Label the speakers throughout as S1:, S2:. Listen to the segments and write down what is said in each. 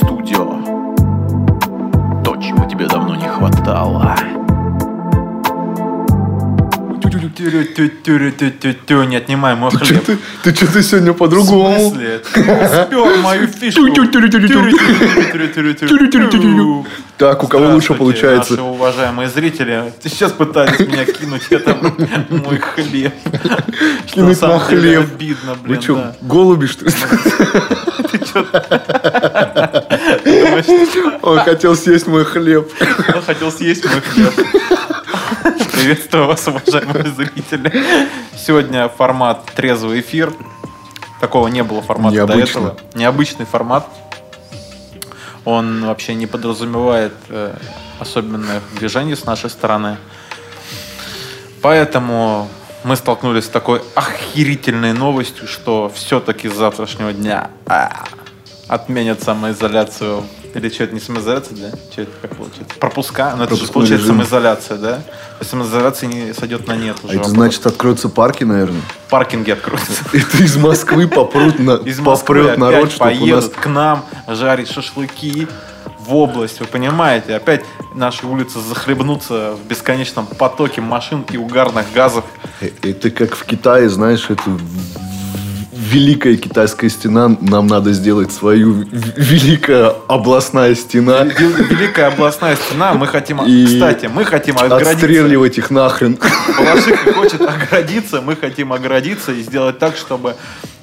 S1: студио. То, чего тебе давно не хватало.
S2: Не отнимай мой хлеб.
S3: ты что-то сегодня по-другому.
S2: Спер мою фишку.
S3: Так, у кого лучше получается?
S2: Наши уважаемые зрители, сейчас пытались меня кинуть это мой хлеб. Что
S3: Кинуть на хлеб.
S2: Обидно,
S3: Вы
S2: блин,
S3: что,
S2: да.
S3: голуби, что ли? Он хотел съесть мой хлеб.
S2: Он хотел съесть мой хлеб. Приветствую вас, уважаемые зрители. Сегодня формат трезвый эфир. Такого не было формата до
S3: Необычно.
S2: этого. Необычный формат. Он вообще не подразумевает э, особенных движений с нашей стороны. Поэтому мы столкнулись с такой охерительной новостью, что все-таки с завтрашнего дня а, отменят самоизоляцию. Или что, это не самоизоляция, да? Что это как получается? Пропуска? Ну, это же получается
S3: режим.
S2: самоизоляция, да? То есть Самоизоляция не сойдет на нет
S3: А
S2: уже.
S3: это
S2: вопрос.
S3: значит, откроются парки, наверное.
S2: Паркинги откроются.
S3: Это из Москвы попрут на,
S2: Из Москвы
S3: попрет народ, чтобы у нас...
S2: к нам жарить шашлыки в область. Вы понимаете? Опять наши улицы захлебнутся в бесконечном потоке машин и угарных газов.
S3: Э, Это как в Китае, знаешь, это великая китайская стена, нам надо сделать свою великая областная стена.
S2: Вел- Великая областная стена. Мы хотим...
S3: И
S2: Кстати, мы хотим оградиться.
S3: Отстреливать их нахрен.
S2: Балашиха хочет оградиться. Мы хотим оградиться и сделать так, чтобы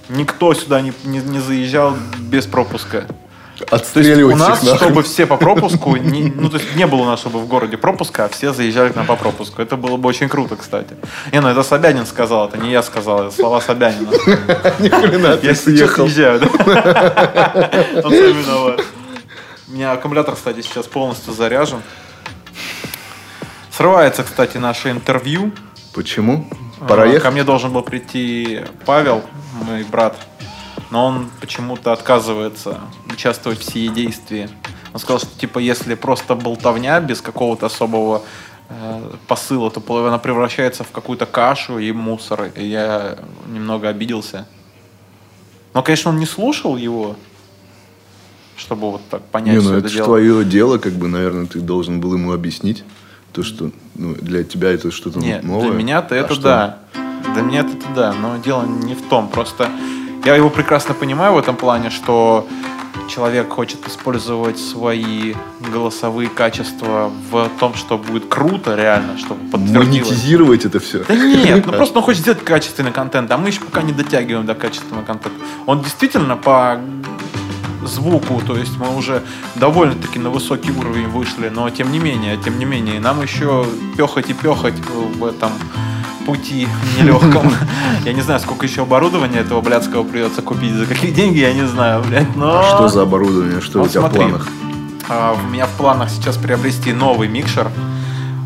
S2: никто сюда не, не- не заезжал без пропуска.
S3: Отстреливать
S2: у нас,
S3: нахрен.
S2: чтобы все по пропуску, не, ну то есть не было у нас, чтобы в городе пропуска, а все заезжали к нам по пропуску. Это было бы очень круто, кстати. Не, ну это Собянин сказал, это не я сказал, это слова Собянина.
S3: Ни хрена ты
S2: Я
S3: съехал.
S2: съезжаю, да? Он сам виноват. У меня аккумулятор, кстати, сейчас полностью заряжен. Срывается, кстати, наше интервью.
S3: Почему? Пора
S2: А, Ко
S3: ехать?
S2: мне должен был прийти Павел, мой брат, но он почему-то отказывается участвовать в сие действии. Он сказал, что типа если просто болтовня без какого-то особого э, посыла, то она превращается в какую-то кашу и мусор. И я немного обиделся. Но, конечно, он не слушал его, чтобы вот так понять
S3: Не, ну
S2: это
S3: это
S2: дело.
S3: твое дело, как бы, наверное, ты должен был ему объяснить. То, что ну, для тебя это что-то
S2: Нет,
S3: новое.
S2: для меня-то
S3: А
S2: это
S3: что?
S2: да. Для меня это да, но дело не в том. Просто я его прекрасно понимаю в этом плане, что человек хочет использовать свои голосовые качества в том, что будет круто реально, чтобы подтвердилось.
S3: Монетизировать это все.
S2: Да нет, ну просто он хочет сделать качественный контент, а мы еще пока не дотягиваем до качественного контента. Он действительно по звуку, то есть мы уже довольно-таки на высокий уровень вышли, но тем не менее, тем не менее, нам еще пехать и пехать в этом пути нелегком. Я не знаю, сколько еще оборудования этого блядского придется купить, за какие деньги, я не знаю, блядь, но...
S3: А что за оборудование? Что
S2: Вот
S3: у тебя
S2: смотри,
S3: в планах?
S2: а, у меня в планах сейчас приобрести новый микшер.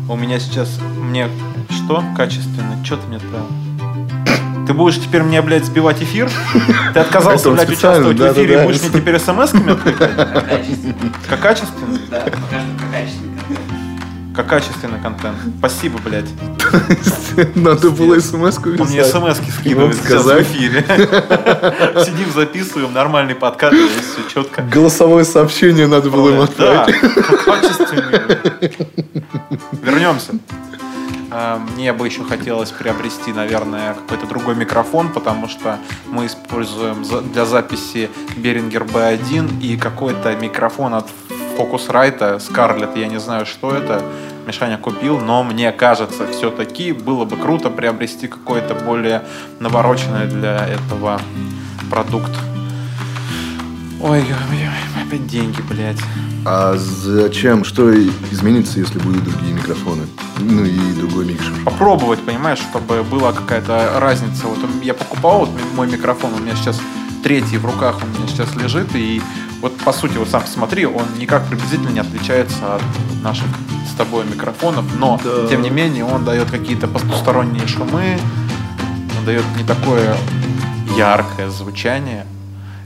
S2: У меня сейчас мне что качественный? Что ты мне отправил? Ты будешь теперь мне, блядь, сбивать эфир? Ты отказался, блядь, участвовать в эфире,
S3: да-да-да.
S2: и будешь мне теперь смс-ками отвлекать? Как качественный?
S4: Да, как качественно.
S2: Как качественный контент. Спасибо, блядь.
S3: Надо было смс-ку
S2: Он мне смс-ки скидывает сейчас в эфире. Сидим, записываем, нормальный подкаст, здесь все четко.
S3: Голосовое сообщение надо было ему
S2: Да,
S3: отправить.
S2: качественный. Вернемся. А, Мне бы еще хотелось приобрести, наверное, какой-то другой микрофон, потому что мы используем для записи Behringer B1 и какой-то микрофон от Focusrite Scarlett. Я не знаю, что это. Мишаня купил, но мне кажется, все-таки было бы круто приобрести какой-то более навороченный для этого продукт. Ой, ой, ой, опять деньги, блядь.
S3: А зачем? Что изменится, если будут другие микрофоны? Ну и другой микшер.
S2: попробовать, понимаешь, чтобы была какая-то разница. Вот я покупал вот мой микрофон, у меня сейчас третий в руках, он у меня сейчас лежит, и вот по сути, вот сам посмотри, он никак приблизительно не отличается от наших с тобой микрофонов, но
S3: Да.
S2: тем не менее он дает какие-то потусторонние шумы, он дает не такое яркое звучание.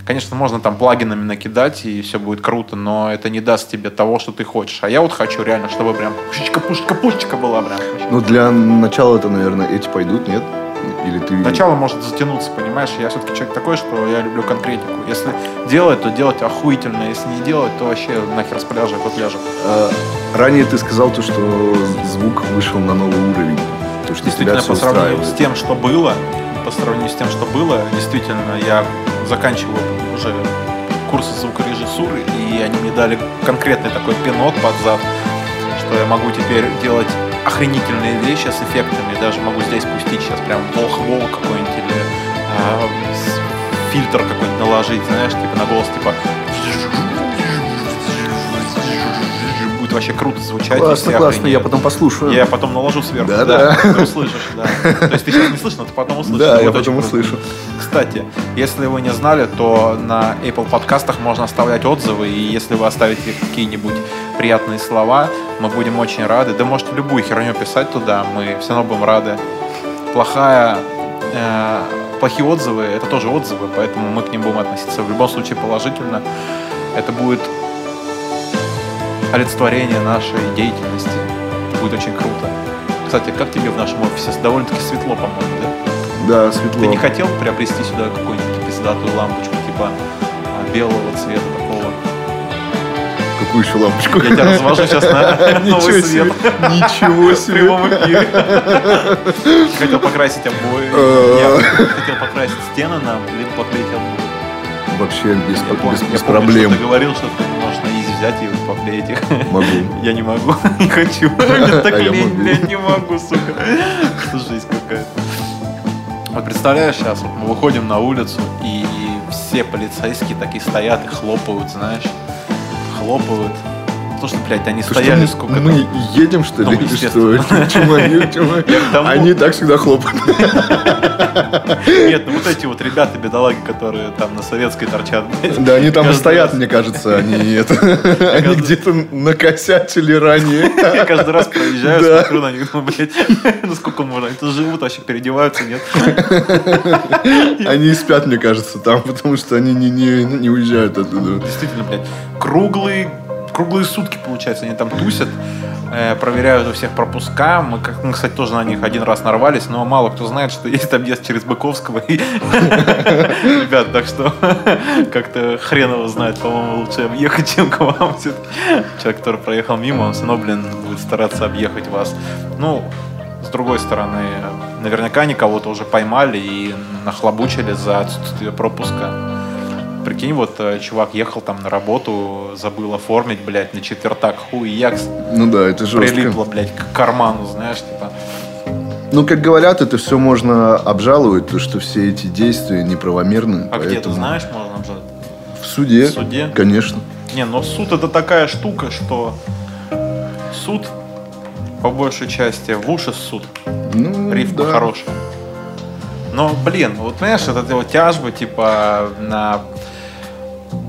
S2: Конечно, можно там плагинами накидать, и все будет круто, но это не даст тебе того, что ты хочешь. А я вот хочу реально, чтобы прям пушечка-пушечка-пушечка была прям.
S3: Ну, для начала это, наверное, эти пойдут, нет? Или ты...
S2: Начало может затянуться, понимаешь? Я все-таки человек такой, что я люблю конкретику. Если делать, то делать охуительно. Если не делать, то вообще нахер с пляжа, под пляжем.
S3: А, ранее ты сказал то, что звук вышел на новый уровень. То, что
S2: Действительно, по сравнению с тем, что было, по сравнению с тем, что было, действительно, я заканчиваю уже курсы звукорежиссуры, и они мне дали конкретный такой пинок под зад, что я могу теперь делать охренительные вещи с эффектами. Даже могу здесь пустить сейчас прям волхвол какой-нибудь или с- фильтр какой-нибудь наложить, знаешь, типа на голос, типа будет вообще круто звучать.
S3: Классно, классно, я потом послушаю.
S2: Я потом наложу сверху.
S3: Да,
S2: Да,
S3: да.
S2: Ты услышишь, да. То есть ты сейчас не слышишь, но ты потом услышишь.
S3: Да, я потом
S2: очень круто. Кстати, если вы не знали, то на Apple подкастах можно оставлять отзывы, и если вы оставите какие-нибудь приятные слова, мы будем очень рады. Да можете любую херню писать туда, мы все равно будем рады. Плохая, э, плохие отзывы, это тоже отзывы, поэтому мы к ним будем относиться в любом случае положительно. Это будет олицетворение нашей деятельности. Будет очень круто. Кстати, как тебе в нашем офисе? Довольно-таки светло, по-моему, да?
S3: Да, светло.
S2: Ты не хотел приобрести сюда какую-нибудь пиздатую лампочку, типа а, белого цвета такого?
S3: Какую еще лампочку?
S2: Я тебя развожу сейчас на новый
S3: себе.
S2: свет.
S3: Ничего
S2: В прямом
S3: себе.
S2: эфире. Хотел покрасить обои. Я хотел покрасить стены нам, либо поклеить обои.
S3: Вообще без,
S2: Я помню-
S3: без,
S2: я
S3: без
S2: помню,
S3: проблем.
S2: что Ты говорил, что ты можешь на изи взять и поклеить их.
S3: Могу.
S2: Я не могу, не хочу. Мне так
S3: А я
S2: лень, блядь, не могу, сука. Это жесть какая-то. Вот представляешь, сейчас вот мы выходим на улицу, и все полицейские такие стоят и хлопают, знаешь. Хлопают. То, что, блядь, они стояли
S3: мы-
S2: сколько
S3: Мы едем, что
S2: Ну,
S3: ли? или что? они- так всегда хлопают.
S2: Нет, ну вот эти вот ребята, бедолаги, которые там на советской торчат.
S3: Да, они там и стоят, мне кажется, они это, они где-то накосячили ранее.
S2: Я каждый раз проезжаю, смотрю на них, думаю, блядь, ну сколько можно? Они тут живут, вообще переодеваются, нет?
S3: Они спят, мне кажется, там, потому что они не, уезжают оттуда.
S2: Действительно, блядь, круглые, круглые сутки, получается, они там тусят, э, проверяют у всех пропуска. Мы, как, мы, кстати, тоже на них один раз нарвались, но мало кто знает, что есть объезд через Быковского. Ребят, так что как-то хрен его знает, по-моему, лучше объехать, чем к вам. Человек, который проехал мимо, он все равно, блин, будет стараться объехать вас. Ну, с другой стороны, наверняка они кого-то уже поймали и нахлобучили за отсутствие пропуска. Прикинь, вот э, чувак ехал там на работу, забыл оформить, блядь, на четвертак, хуй якс,
S3: Ну да, это жестко.
S2: прилипло, блядь, к карману, знаешь, типа.
S3: Ну, как говорят, это все можно обжаловать, то, что все эти действия неправомерны.
S2: А где ты
S3: поэтому
S2: знаешь, можно обжаловать?
S3: В суде.
S2: В суде?
S3: Конечно.
S2: Не, но суд это такая штука, что суд по большей части в уши суд.
S3: Ну,
S2: Рифма
S3: да.
S2: хорошая. Но, блин, вот знаешь, это вот тяжбы, типа, на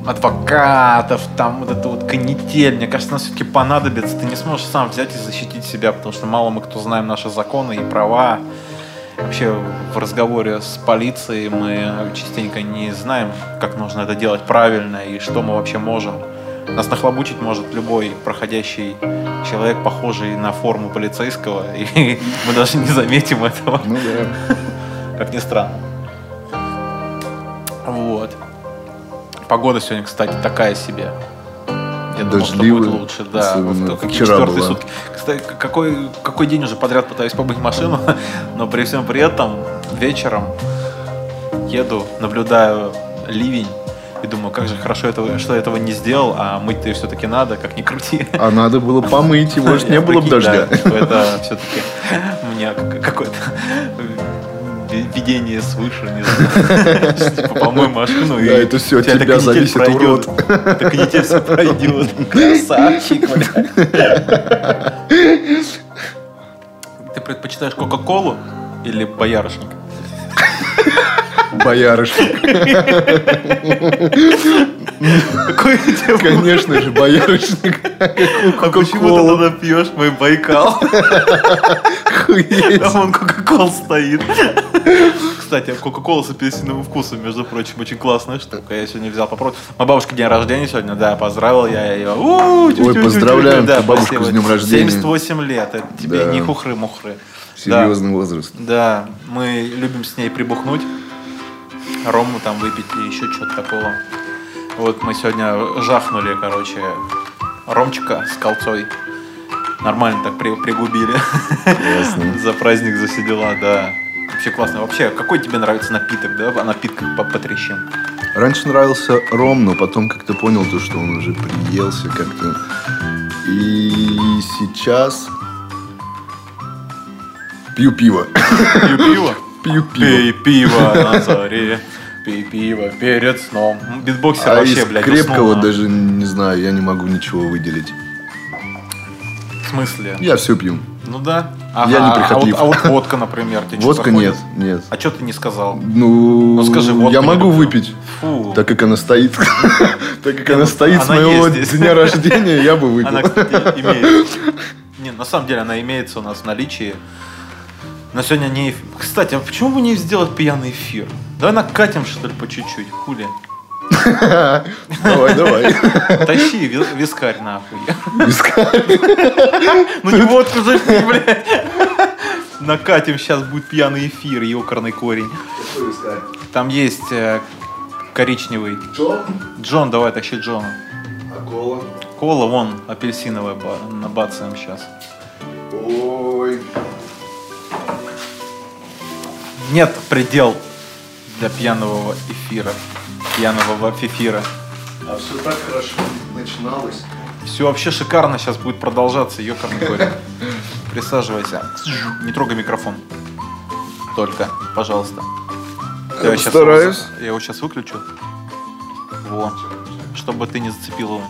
S2: адвокатов, там вот это вот канитель, мне кажется, нам все-таки понадобится. Ты не сможешь сам взять и защитить себя, потому что мало мы кто знаем наши законы и права. Вообще в разговоре с полицией мы частенько не знаем, как нужно это делать правильно и что мы вообще можем. Нас нахлобучить может любой проходящий человек, похожий на форму полицейского, и мы даже не заметим этого,
S3: Ну да.
S2: как ни странно. Вот. Погода сегодня, кстати, такая себе. Я думал, что будет лучше, да. Вот какие
S3: вчера
S2: четвертые
S3: была.
S2: сутки. Кстати, какой, какой день уже подряд пытаюсь побыть машину, но при всем при этом вечером еду, наблюдаю ливень и думаю, как же хорошо, этого, что я этого не сделал, а мыть-то все-таки надо, как ни крути.
S3: А надо было помыть, его же не было бы дождя.
S2: что это все-таки у меня как- какое-то ви- видение свыше, не знаю. Типа, помой машину,
S3: Да, это от
S2: тебя
S3: зависит,
S2: пройдет. Эта канитель все пройдет. Красавчик. Ты предпочитаешь Кока-Колу или Боярышник?
S3: Боярышник.
S2: У
S3: Конечно же, боярышник.
S2: А почему ты тогда пьешь мой Байкал? Там он Кока-Кол стоит. Кстати, Кока-Кола с апельсиновым вкусом, между прочим, очень классная штука. Я сегодня взял попробовать. Моя бабушка день рождения сегодня, да, поздравил я ее. У.
S3: Ой, поздравляем
S2: Да,
S3: бабушку, с днем рождения.
S2: 78 лет, это тебе не хухры-мухры.
S3: Серьезный возраст.
S2: Да, мы любим с ней прибухнуть, рому там выпить и еще что-то такого. Вот мы сегодня жахнули, короче, ромчика с колцой. Нормально так при- пригубили.
S3: Ясно.
S2: За праздник, за все дела, да. Вообще классно. Вообще, какой тебе нравится напиток, да? А напиток по.
S3: Раньше нравился ром, но потом как-то понял то, что он уже приелся как-то. И сейчас пью пиво.
S2: Пью пиво.
S3: Пью
S2: Пей
S3: пиво.
S2: пиво на заре. Пей пиво перед сном. Битбоксер
S3: А
S2: вообще,
S3: из
S2: блядь,
S3: крепкого
S2: уснул,
S3: даже не знаю, я не могу ничего выделить.
S2: В смысле?
S3: Я все пью.
S2: Ну да.
S3: Я не
S2: а вот,
S3: прихотлив.
S2: а вот водка, например, тебе
S3: Водка нет, нет.
S2: А что ты не сказал?
S3: Ну,
S2: Ну, скажи, водку
S3: я могу выпить.
S2: Фу.
S3: Так как она стоит, так как она
S2: ну,
S3: стоит с
S2: она
S3: моего дня рождения, я бы
S2: Она,
S3: выпил.
S2: кстати, имеется. Не, на самом деле она имеется у нас в наличии. Но сегодня не... Кстати, а почему бы не сделать пьяный эфир? Давай накатим, что ли, по чуть-чуть, хули.
S3: Давай, давай.
S2: Тащи ви- вискарь нахуй.
S3: Вискарь.
S2: Ну не водку же, блядь. Накатим, сейчас будет пьяный эфир, ёкарный корень. Там есть э, коричневый. Джон, давай тащи Джона.
S3: А кола?
S2: Кола, вон, апельсиновая, ба- набацаем сейчас.
S3: Ой.
S2: Нет предел для пьяного эфира. Пьяного эфира.
S3: А все так хорошо начиналось.
S2: Все вообще шикарно сейчас будет продолжаться, ёкарный корень. Присаживайся. Не трогай микрофон. Только, пожалуйста.
S3: Я постараюсь.
S2: его за- я его сейчас выключу. Во. Чтобы ты не зацепил его.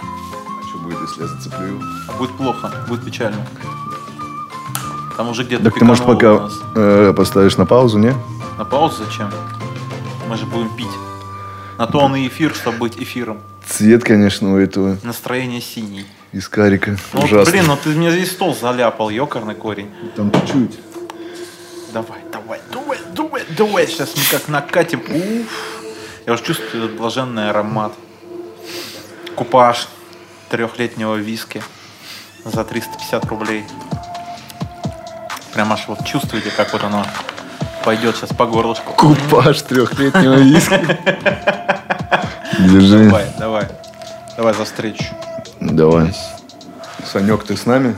S3: А что будет, если я зацеплю его?
S2: А Будет плохо, будет печально. Там уже где-то
S3: Так ты, может, пока э, поставишь на паузу, не?
S2: На паузу зачем? Мы же будем пить. На то он и эфир, чтобы быть эфиром.
S3: Цвет, конечно, у этого
S2: Настроение синий.
S3: искарика.
S2: Ну,
S3: Ужасно.
S2: блин, ну ты мне здесь стол заляпал, ёкарный корень.
S3: Там чуть-чуть.
S2: Давай, давай, давай, давай, давай. Сейчас мы как накатим. Уф. Я уже чувствую этот блаженный аромат. Купаж трехлетнего виски за 350 рублей. Прям аж вот чувствуете, как вот оно пойдет сейчас по горлышку.
S3: Купаж трехлетнего виски. Держи.
S2: Давай, давай. Давай за встречу.
S3: Давай. Санек, ты с нами?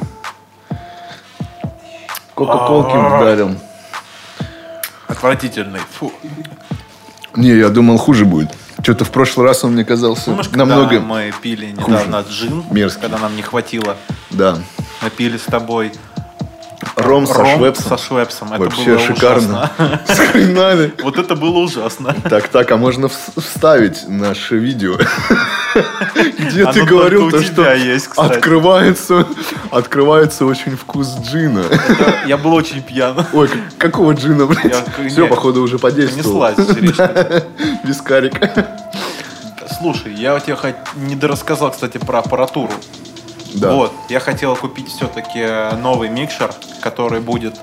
S3: Кока-колки
S2: А.
S3: ударил.
S2: Отвратительный. Фу.
S3: Не, я думал, хуже будет. Что-то в прошлый раз он мне казался
S2: Помнишь, когда
S3: намного...
S2: мы пили недавно джин,
S3: Мерзкий.
S2: когда нам не хватило,
S3: Да.
S2: мы пили с тобой
S3: Ром со
S2: ром
S3: швепсом.
S2: со швепсом. Это
S3: Вообще
S2: было
S3: шикарно.
S2: ужасно.
S3: С хренами.
S2: Вот это было ужасно.
S3: Так, так, а можно вс- вставить наше видео, где ты говорил то, что открывается, открывается очень вкус джина.
S2: Я был очень пьян.
S3: Ой, как- какого джина, блядь? Все, походу, уже подействовал.
S2: Понеслась.
S3: Вискарик.
S2: Слушай, я тебе хоть не дорассказал, кстати, про аппаратуру.
S3: Да.
S2: Вот, я хотел купить все-таки новый микшер, который будет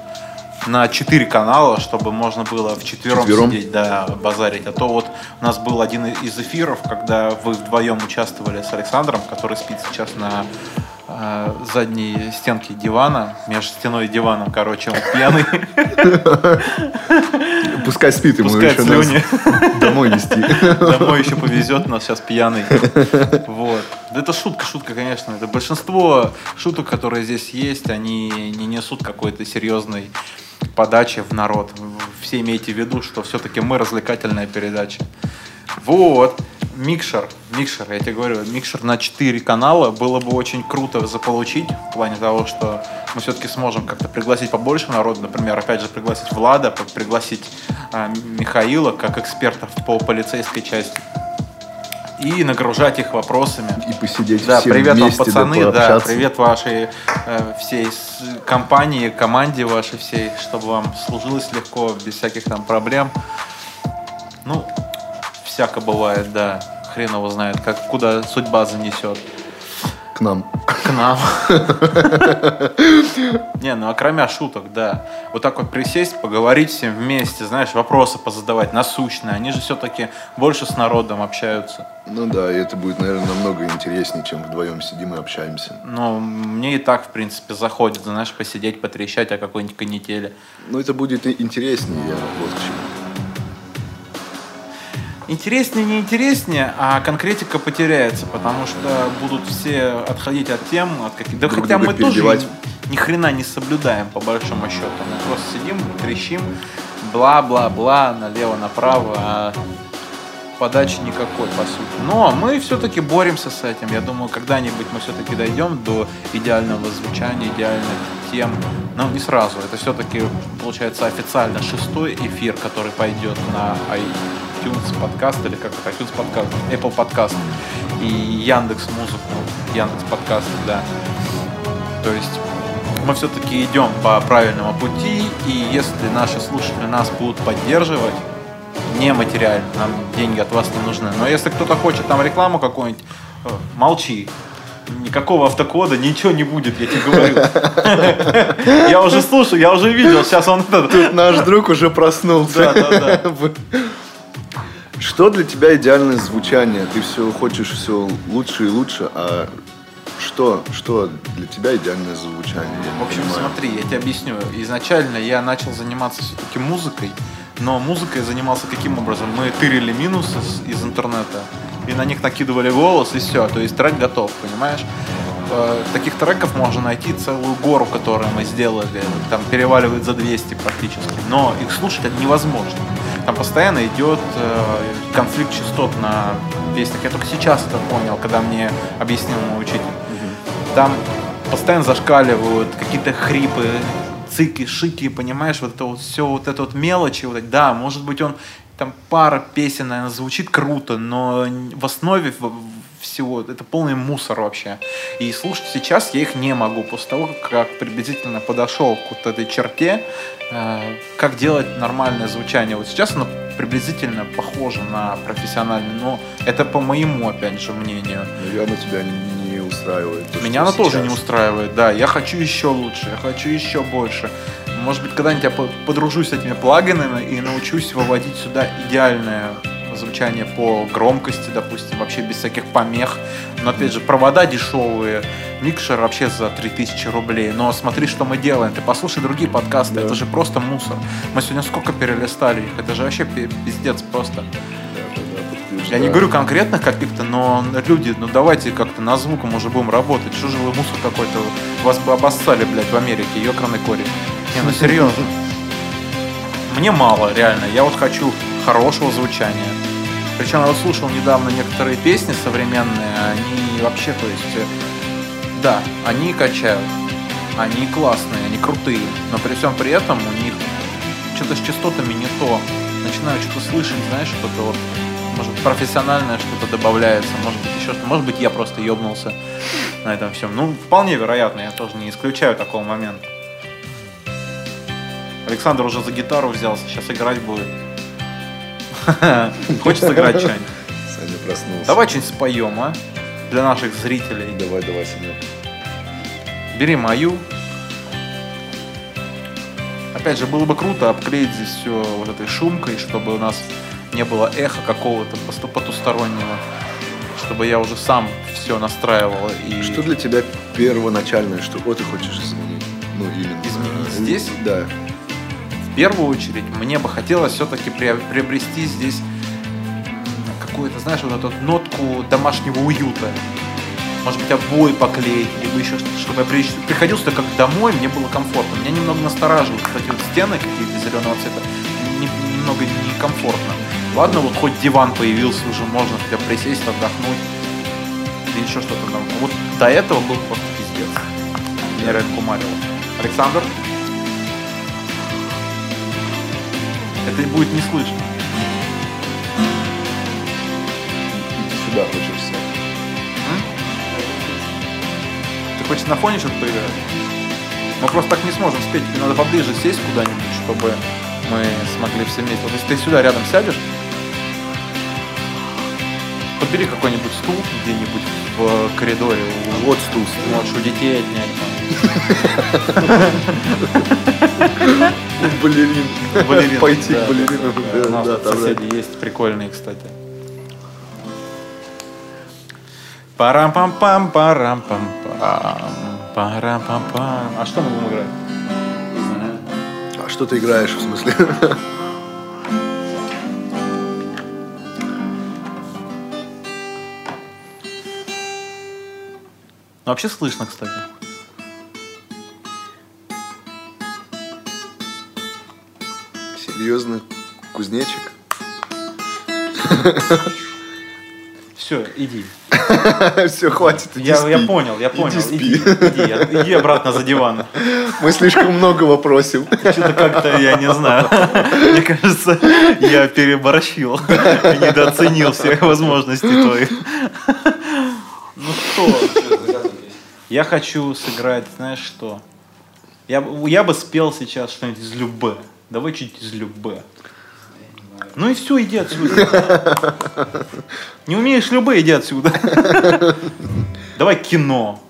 S2: на 4 канала, чтобы можно было в четвером сидеть, да, базарить. А то вот у нас был один из эфиров, когда вы вдвоем участвовали с Александром, который спит сейчас на э, задней стенке дивана, между стеной и диваном, короче, он пьяный,
S3: Пускай спит, ему
S2: пускает
S3: еще
S2: слюни.
S3: домой вести.
S2: Домой еще повезет, у нас сейчас пьяный. Вот. Да это шутка, шутка, конечно. Это большинство шуток, которые здесь есть, они не несут какой-то серьезной подачи в народ. Все имейте в виду, что все-таки мы развлекательная передача. Вот. Микшер, микшер, я тебе говорю, микшер на 4 канала было бы очень круто заполучить, в плане того, что мы все-таки сможем как-то пригласить побольше народу, например, опять же, пригласить Влада, пригласить а, Михаила как экспертов по полицейской части и нагружать их вопросами.
S3: И посидеть
S2: Да,
S3: всем
S2: привет вам,
S3: вместе,
S2: пацаны, да,
S3: пообщаться.
S2: привет вашей э, всей компании, команде вашей всей, чтобы вам служилось легко, без всяких там проблем. Ну, всяко бывает, да. Хрен его знает, как, куда судьба занесет.
S3: К нам.
S2: к нам. Не, ну а кроме шуток, да. Вот так вот присесть, поговорить всем вместе, знаешь, вопросы позадавать насущные. Они же все-таки больше с народом общаются.
S3: Ну да, и это будет, наверное, намного интереснее, чем вдвоем сидим и общаемся.
S2: Но мне и так, в принципе, заходит, знаешь, посидеть, потрещать о какой-нибудь канители.
S3: Ну это будет интереснее, я вот к чему.
S2: Интереснее, не интереснее, а конкретика потеряется, потому что будут все отходить от тем, от каких... Да
S3: Друг
S2: хотя мы тоже ни хрена не соблюдаем, по большому счету. Мы просто сидим, трещим, бла-бла-бла, налево-направо, а подачи никакой, по сути. Но мы все-таки боремся с этим. Я думаю, когда-нибудь мы все-таки дойдем до идеального звучания, идеальных тем. Но не сразу. Это все-таки, получается, официально шестой эфир, который пойдет на iTunes подкаст, или как это, iTunes подкаст, Apple подкаст и Яндекс Музыку, Яндекс подкаст, да. То есть мы все-таки идем по правильному пути, и если наши слушатели нас будут поддерживать, не материально, нам деньги от вас не нужны. Но если кто-то хочет там рекламу какую-нибудь, э, молчи. Никакого автокода, ничего не будет, я тебе говорю. Я уже слушаю, я уже видел, сейчас он...
S3: Тут наш друг уже проснулся.
S2: Да, да,
S3: Что для тебя идеальное звучание? Ты все хочешь все лучше и лучше, а что, что для тебя идеальное звучание?
S2: В общем,
S3: понимаю.
S2: смотри, я тебе объясню. Изначально я начал заниматься все-таки музыкой, но музыкой занимался каким образом? Мы тырили минусы из интернета, и на них накидывали голос, и все. То есть трек готов, понимаешь? Э, Таких треков можно найти целую гору, которую мы сделали. Там переваливает за 200 практически. Но их слушать это невозможно. Там постоянно идет э, конфликт частот на песнях. Я только сейчас это понял, когда мне объяснил мой учитель. Там постоянно зашкаливают какие-то хрипы, цики, шики, понимаешь, вот это вот все, вот это вот мелочи, вот, да, может быть он там пара песен, наверное, звучит круто, но в основе всего это полный мусор вообще. И слушать сейчас я их не могу после того, как приблизительно подошел к вот этой черте, э, как делать нормальное звучание. Вот сейчас оно приблизительно похоже на профессиональное, но это по моему, опять же, мнению.
S3: Наверное, тебя не, не устраивает. то,
S2: Меня
S3: что
S2: она тоже не
S3: сейчас.
S2: устраивает, да. Я хочу еще лучше, я хочу еще больше. Может быть, когда-нибудь я по- подружусь с этими плагинами и научусь выводить сюда идеальное звучание по громкости, допустим, вообще без всяких помех. Но опять же, провода дешевые, микшер вообще за 3000 рублей. Но смотри, что мы делаем. Ты послушай другие подкасты,
S3: Да.
S2: это же просто мусор. Мы сегодня сколько перелистали их, это же вообще пи- пиздец просто. Я не говорю конкретно каких-то, но люди, ну давайте как-то на звуком уже будем работать. Что же вы мусор какой-то? Вас бы обоссали, блядь, в Америке, ёкарный корень. Не, ну серьезно. Мне мало, реально. Я вот хочу хорошего звучания. Причем я вот слушал недавно некоторые песни современные, они вообще, то есть, э, да, они качают, они классные, они крутые, но при всем при этом у них что-то с частотами не то. Начинаю что-то слышать, знаешь, что-то вот, может быть, профессиональное что-то добавляется, может быть, еще что-то. Может быть, я просто ебнулся на этом всем. Ну, вполне вероятно, я тоже не исключаю такого момента. Александр уже за гитару взялся, сейчас играть будет. Хочется играть что-нибудь.
S3: Саня проснулся.
S2: Давай что-нибудь споем, а? Для наших зрителей.
S3: Давай, давай, Саня.
S2: Бери мою. Опять же, было бы круто обклеить здесь все вот этой шумкой, чтобы у нас не было эха какого-то потустороннего. Чтобы я уже сам все настраивал. И...
S3: Что для тебя первоначальное, что ты хочешь изменить? Ну, именно.
S2: Изменить
S3: э,
S2: здесь?
S3: Да.
S2: Первую очередь, мне бы хотелось все-таки приобрести здесь какую-то, знаешь, вот эту нотку домашнего уюта. Может быть, обои поклеить, либо еще что-то, чтобы я при- приходил сюда как домой, мне было комфортно. Меня немного настораживают вот эти вот стены какие-то зеленого цвета. Не- немного некомфортно. Ладно, вот хоть диван появился уже, можно хотя присесть, отдохнуть. Или еще что-то там. Вот до этого был просто пиздец. Меня реально кумарило. Александр? Это будет не слышно.
S3: Ты сюда хочешь сесть.
S2: Ты хочешь на фоне что-то поиграть? Мы просто так не сможем спеть. Тебе надо поближе сесть куда-нибудь, чтобы мы смогли все вместе. Вот если ты сюда рядом сядешь, подбери какой-нибудь стул где-нибудь в коридоре.
S3: Вот стул.
S2: Можешь у детей отнять там. Балерин.
S3: Пойти
S2: Да,
S3: к
S2: Да, У нас соседи есть прикольные, кстати. Парам-пам-пам, парам-пам-пам, парам-пам-пам. А что мы будем играть?
S3: А что ты играешь, в смысле?
S2: Ну, вообще слышно, кстати.
S3: Серьезно? Кузнечик?
S2: Все, иди.
S3: Все, хватит, иди
S2: Я, я
S3: спи.
S2: понял, я понял.
S3: спи.
S2: Иди, иди, иди обратно за диван.
S3: Мы слишком многого просим.
S2: Что-то как-то, я не знаю. Мне кажется, я переборщил. Недооценил всех возможностей твоих. Ну что? Я хочу сыграть, знаешь что? Я, бы- я бы спел сейчас что-нибудь из Любе. Давай чуть из Любе. Ну и все, иди отсюда. Не умеешь Любе, иди отсюда. Давай кино.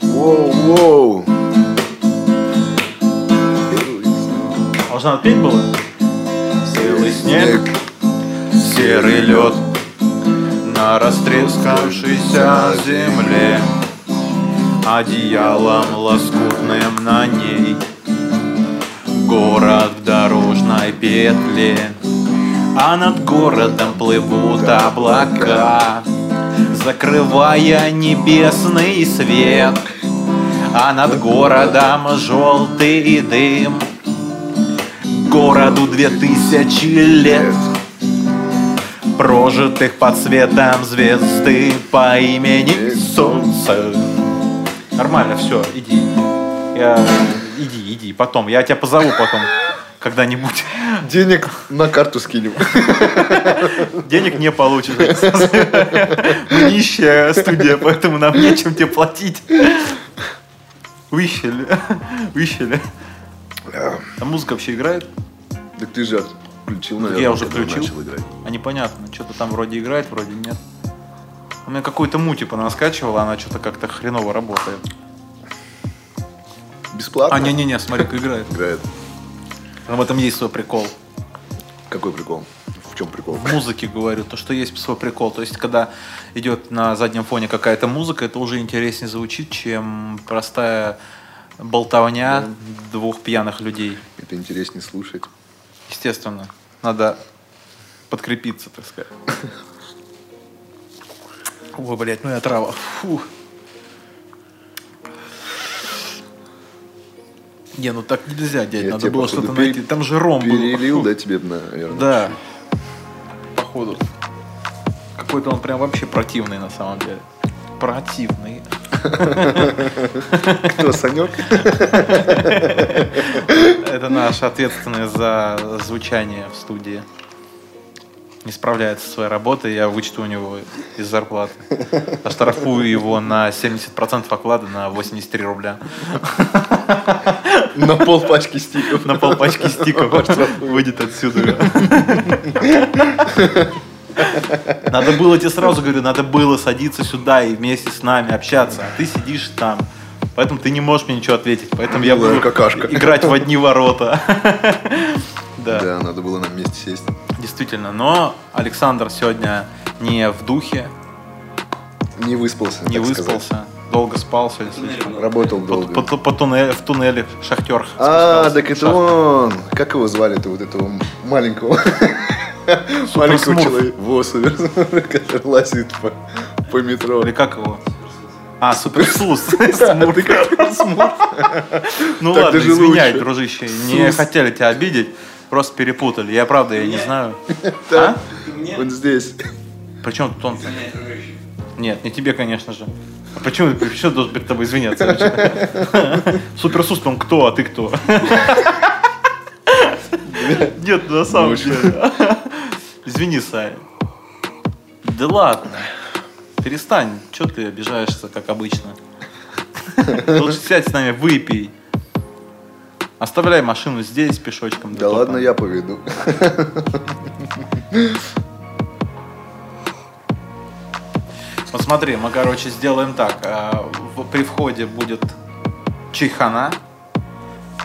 S3: Воу-воу.
S2: А надо петь было? Белый снег, серый лед На растрескавшейся земле Одеялом лоскутным на ней. Город в дорожной петле А над городом плывут облака Закрывая небесный свет. А над городом желтый дым. Городу две тысячи лет Прожитых под светом звезды по имени Солнце Нормально, все, иди Я... Иди, иди, потом, я тебя позову потом когда-нибудь.
S3: Денег на карту скинем.
S2: Денег не получишь. Мы нищая студия, поэтому нам нечем тебе платить. Выщели. Выщели. А музыка вообще играет?
S3: Так ты же включил, наверное.
S2: Я уже включил.
S3: начал играть.
S2: А непонятно, что-то там вроде играет, вроде нет. У меня какую-то мути понаскачивала, она что-то как-то хреново работает.
S3: Бесплатно?
S2: А, не-не-не, смотри-ка играет.
S3: Играет.
S2: В этом есть свой прикол.
S3: Какой прикол? В чем прикол?
S2: В музыке говорю, то, что есть свой прикол. То есть, когда идет на заднем фоне какая-то музыка, это уже интереснее звучит, чем простая болтовня двух пьяных людей.
S3: Это интереснее слушать.
S2: Естественно, надо подкрепиться, так сказать. Ой, блядь, ну я трава. Фу. Не, ну так нельзя, дядь,
S3: Я
S2: надо
S3: тебе,
S2: было
S3: походу,
S2: что-то
S3: пере-
S2: найти. Там же ром был.
S3: Перелил, да, тебе, наверное?
S2: Да. Походу. Какой-то он прям вообще противный на самом деле. Противный.
S3: Кто, Санек?
S2: Это наш ответственный за звучание в студии. Не справляется со своей работой, я вычту у него из зарплаты. Оштрафую его на 70% оклада на 83 рубля.
S3: На пол пачки стиков.
S2: На полпачки стиков выйдет отсюда. Надо было тебе сразу говорю, надо было садиться сюда и вместе с нами общаться, а ты сидишь там. Поэтому ты не можешь мне ничего ответить. Поэтому я буду
S3: какашка.
S2: играть в одни ворота. Да,
S3: Да, надо было нам вместе сесть.
S2: действительно. Но Александр сегодня не в духе,
S3: Не выспался,
S2: не
S3: так сказать.
S2: выспался, долго спал сегодня слишком.
S3: Работал
S2: По,
S3: долго.
S2: по- по туннелю, в туннеле шахтер.
S3: А, так это он. Как его звали-то, вот этого маленького? Маленького человека. Во, супер, который лазит по, по метро.
S2: Или как его? А, суперсус.
S3: Ты Смурф.
S2: Ну ладно, извиняй, дружище. Не хотели тебя обидеть, просто перепутали. Я правда, я не знаю.
S3: Да,
S2: А?
S3: Вот здесь.
S2: Причем тут он? Нет, не тебе, конечно же. А почему что должен перед тобой извиняться? вообще? Суперсус, он кто, а ты кто? Нет, на самом деле. Извини, Сай. Да ладно. Перестань. Че ты обижаешься, как обычно? Лучше сядь с нами, выпей. Оставляй машину здесь пешочком.
S3: Да ладно, я поведу.
S2: Вот смотри, мы, короче, сделаем так. а, При входе будет чайхана.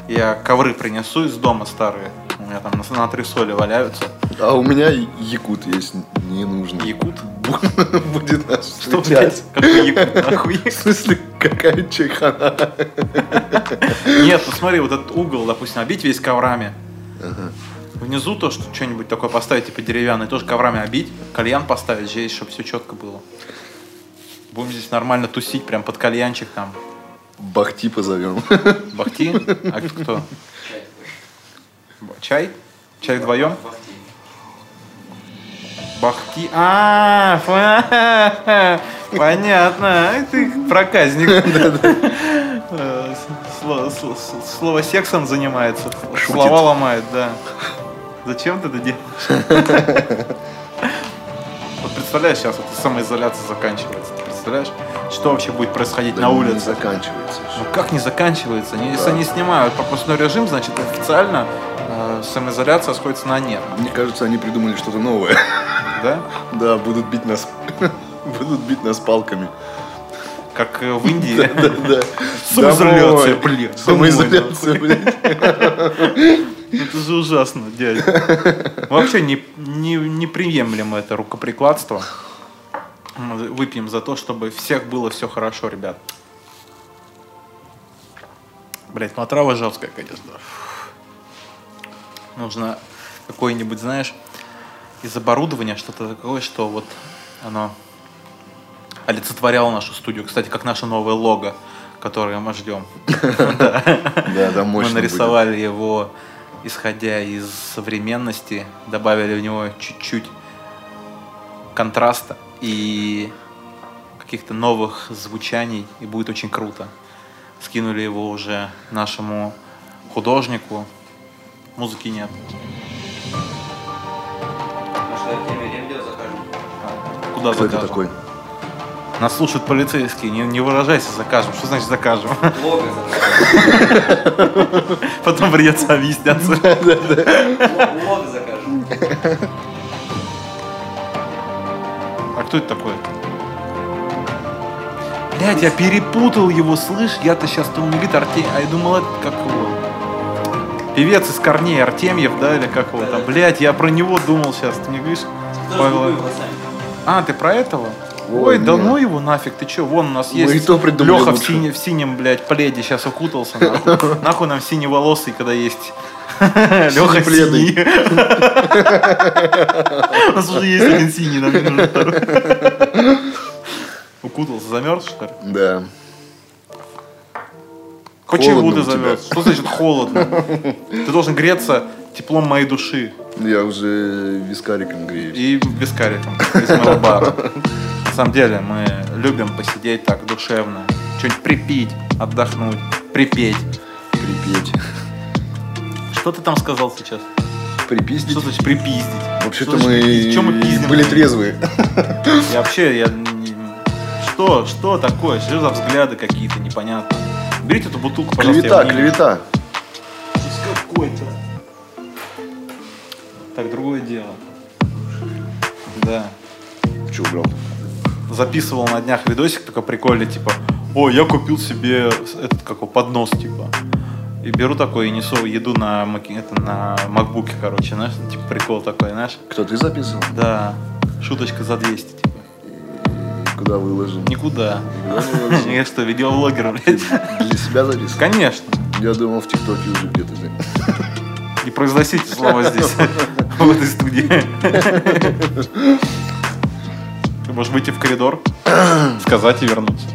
S2: Я ковры принесу из дома старые. У меня там на, на три соли валяются.
S3: А у меня якут есть, не нужно.
S2: Якут?
S3: Будет нас
S2: Что,
S3: встречать.
S2: блядь? Какой якут, нахуй?
S3: В смысле, какая чайхана?
S2: Нет, ну смотри, вот этот угол, допустим, обить весь коврами. Внизу то, что что-нибудь такое поставить, типа деревянный, тоже коврами обить. Кальян поставить здесь, чтобы все четко было. Будем здесь нормально тусить, прям под кальянчик там.
S3: Бахти позовем.
S2: Бахти? А кто? Чай? Чай вдвоем? Бахти. А, понятно. Ай, Ты проказник. Слово сексом занимается. Слова ломает, да. Зачем ты это делаешь? Вот представляешь, сейчас вот самоизоляция заканчивается. Представляешь, что вообще будет происходить
S3: Да
S2: на
S3: не
S2: улице?
S3: заканчивается.
S2: Ну как не заканчивается? Они, Если они снимают пропускной режим, значит официально э, самоизоляция сходится на нет.
S3: Мне кажется, они придумали что-то новое.
S2: Да?
S3: Да, будут бить нас будут бить нас палками.
S2: Как э, в Индии.
S3: Да, да.
S2: Самоизоляция,
S3: Домой.
S2: блядь.
S3: Самоизоляция, блядь.
S2: Это же ужасно, дядя. Вообще не, не, неприемлемо это рукоприкладство. Выпьем за то, чтобы всех было все хорошо, ребят. Блять, ну отрава жесткая, конечно. Нужно какое-нибудь, знаешь, из оборудования что-то такое, что вот оно олицетворяло нашу студию. Кстати, как наше новое лого, которое мы ждем.
S3: Да, да,
S2: Мы
S3: мощно
S2: нарисовали его, исходя из современности, добавили в него чуть-чуть контраста и каких-то новых звучаний, и будет очень круто. Скинули его уже нашему художнику. Музыки нет. Куда.
S3: Кто это
S2: закажем?
S3: такой?
S2: Нас слушают полицейские, не, не выражайся, закажем. Что значит закажем?
S4: Лого закажем.
S2: Потом придется объясняться.
S4: Лого закажем.
S2: А кто это такой? Блять, я перепутал его, слышь, я-то сейчас думал, говорит а я думал, это как его? Певец из корней Артемьев, да, или как его там? Блять, я про него думал сейчас, ты мне говоришь? Павел-? А, ты про этого?
S3: Ой,
S2: Ой, да ну его нафиг, ты че, вон у нас
S3: Мы
S2: есть
S3: и то придумали
S2: Леха в, сине- в синем, блядь, пледе сейчас укутался, нахуй. Нахуй нам синеволосый, когда есть Леха синий. У нас уже есть один синий, нам не нужен второй. Укутался, замерз, что ли?
S3: Да.
S2: Почему ты замерз? Что значит холодно? Ты должен греться теплом моей души
S3: Я уже вискариком греюсь.
S2: и вискариком из моего бара. На самом деле мы любим посидеть так душевно, что-нибудь припить, отдохнуть, припеть.
S3: Припеть.
S2: Что ты там сказал сейчас?
S3: Припиздить.
S2: Что значит припиздить?
S3: Вообще-то
S2: Что
S3: мы
S2: Чё мы
S3: были трезвые.
S2: Я вообще, я... Что, что такое? Что за взгляды какие-то непонятные? Берите эту бутылку, пожалуйста.
S3: Клевета, клевета.
S2: Какой-то. Так, другое дело. Да.
S3: Че убрал?
S2: Записывал на днях видосик такой прикольный, типа, о, я купил себе этот, как его, поднос, типа. И беру такой и несу еду на, маки- это, на макбуке, короче, знаешь, типа прикол такой, знаешь.
S3: Кто ты записывал?
S2: Да, шуточка за 200, типа.
S3: Куда выложим?
S2: Никуда. Я что, видеоблогер, блядь?
S3: Для себя записывал?
S2: Конечно.
S3: Я думал, в ТикТоке уже где-то.
S2: Не произносите слова здесь, в этой студии. Ты можешь выйти в коридор, сказать и вернуться.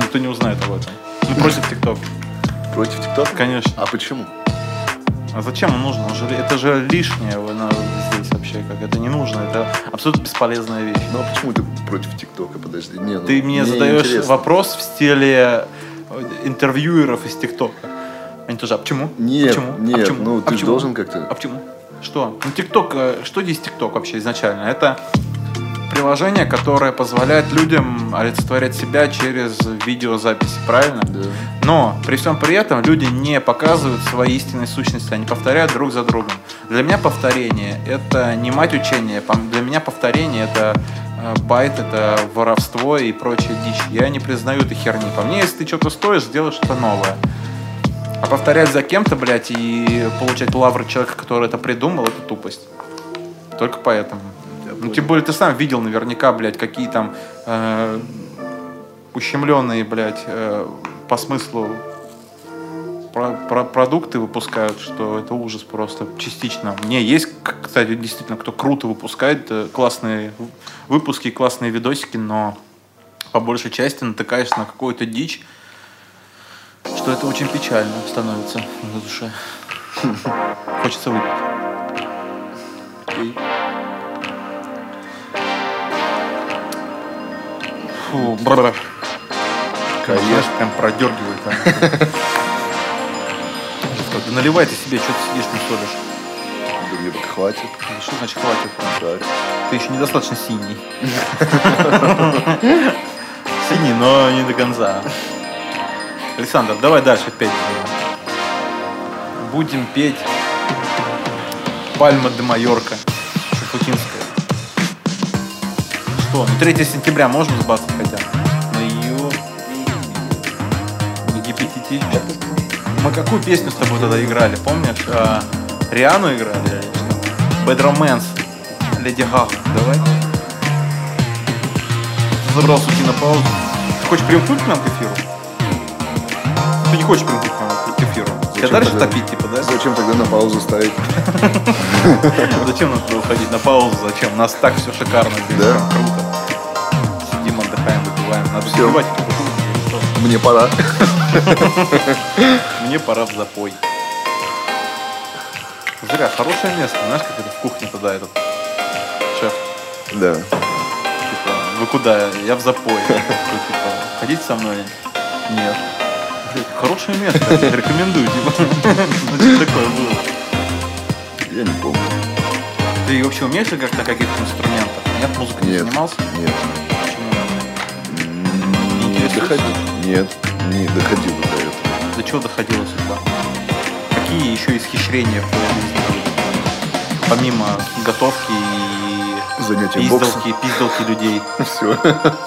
S2: Никто не узнает об этом. Ну, против ТикТок.
S3: Против ТикТока?
S2: Конечно.
S3: А почему?
S2: А зачем он нужен? Он же- это же лишнее здесь вообще. Как это не нужно. Это абсолютно бесполезная вещь.
S3: Ну а почему ты против ТикТока? Подожди. Не, ну,
S2: Ты мне задаешь
S3: интересно.
S2: вопрос в стиле э, интервьюеров из ТикТока. Они тоже, а почему?
S3: Нет,
S2: а почему? а
S3: нет,
S2: почему?
S3: ну
S2: а
S3: ты же
S2: почему?
S3: должен как-то...
S2: А почему? Что? Ну, ТикТок, э, что здесь ТикТок вообще изначально? Это приложение, которое позволяет людям олицетворять себя через видеозаписи, правильно?
S3: Да.
S2: Но при всем при этом люди не показывают свои истинные сущности, они повторяют друг за другом. Для меня повторение это не мать учения, для меня повторение это э, байт, это воровство и прочая дичь. Я не признаю этой херни. По мне, если ты что-то стоишь, сделай что-то новое. А повторять за кем-то, блядь, и получать лавры человека, который это придумал, это тупость. Только поэтому. Ну, тем более, ты сам видел наверняка, блядь, какие там э, ущемленные, блядь, э, по смыслу про- про- продукты выпускают, что это ужас просто частично. Не, есть, кстати, действительно, кто круто выпускает, э, классные выпуски, классные видосики, но по большей части натыкаешься на какую-то дичь, что это очень печально становится на душе. Хочется выпить. Фу, бррр. Знаешь, прям продергивает. а. Да наливай ты себе, что ты сидишь, не солишь.
S3: Да мне так хватит.
S2: Да Что значит хватит?
S3: Так.
S2: Ты еще недостаточно синий. Синий, но не до конца. Александр, давай дальше петь. Будем петь Пальма де Майорка, Шафутинская. Что, ну 3 сентября можем сбацать хотя? На ее... Гипотетично. Мы какую песню с тобой тогда играли, помнишь? А, Риану играли? Bad Romance. Леди Гага. Давай. Ты забрался уйти на паузу. Ты хочешь примкнуть к нам к эфиру? Ты не хочешь примкнуть
S3: Зачем
S2: дальше
S3: тогда?
S2: топить, типа, да?
S3: Зачем тогда на паузу ставить?
S2: Зачем нам туда уходить на паузу? Зачем? У нас так все шикарно здесь.
S3: Да.
S2: круто. Сидим, отдыхаем, выпиваем. Надо. Что?
S3: Мне пора.
S2: Мне пора в запой. Зря, хорошее место. Знаешь, как это в кухне тогда этот шеф.
S3: Да.
S2: Типа, вы куда? Я в запой. Типа, хотите со мной? Нет. Хорошее место, рекомендую. Типа, Значит, такое было.
S3: Я не помню.
S2: Ты вообще умеешь играть на каких-то инструментах? Нет, музыкой не занимался?
S3: Нет.
S2: Почему?
S3: Не
S2: интересуешься?
S3: доходил. Нет, не доходило до этого.
S2: До чего доходила судьба? Какие еще исхищрения были? Помимо готовки и
S3: Занятия
S2: пизделки, пизделки людей.
S3: Все.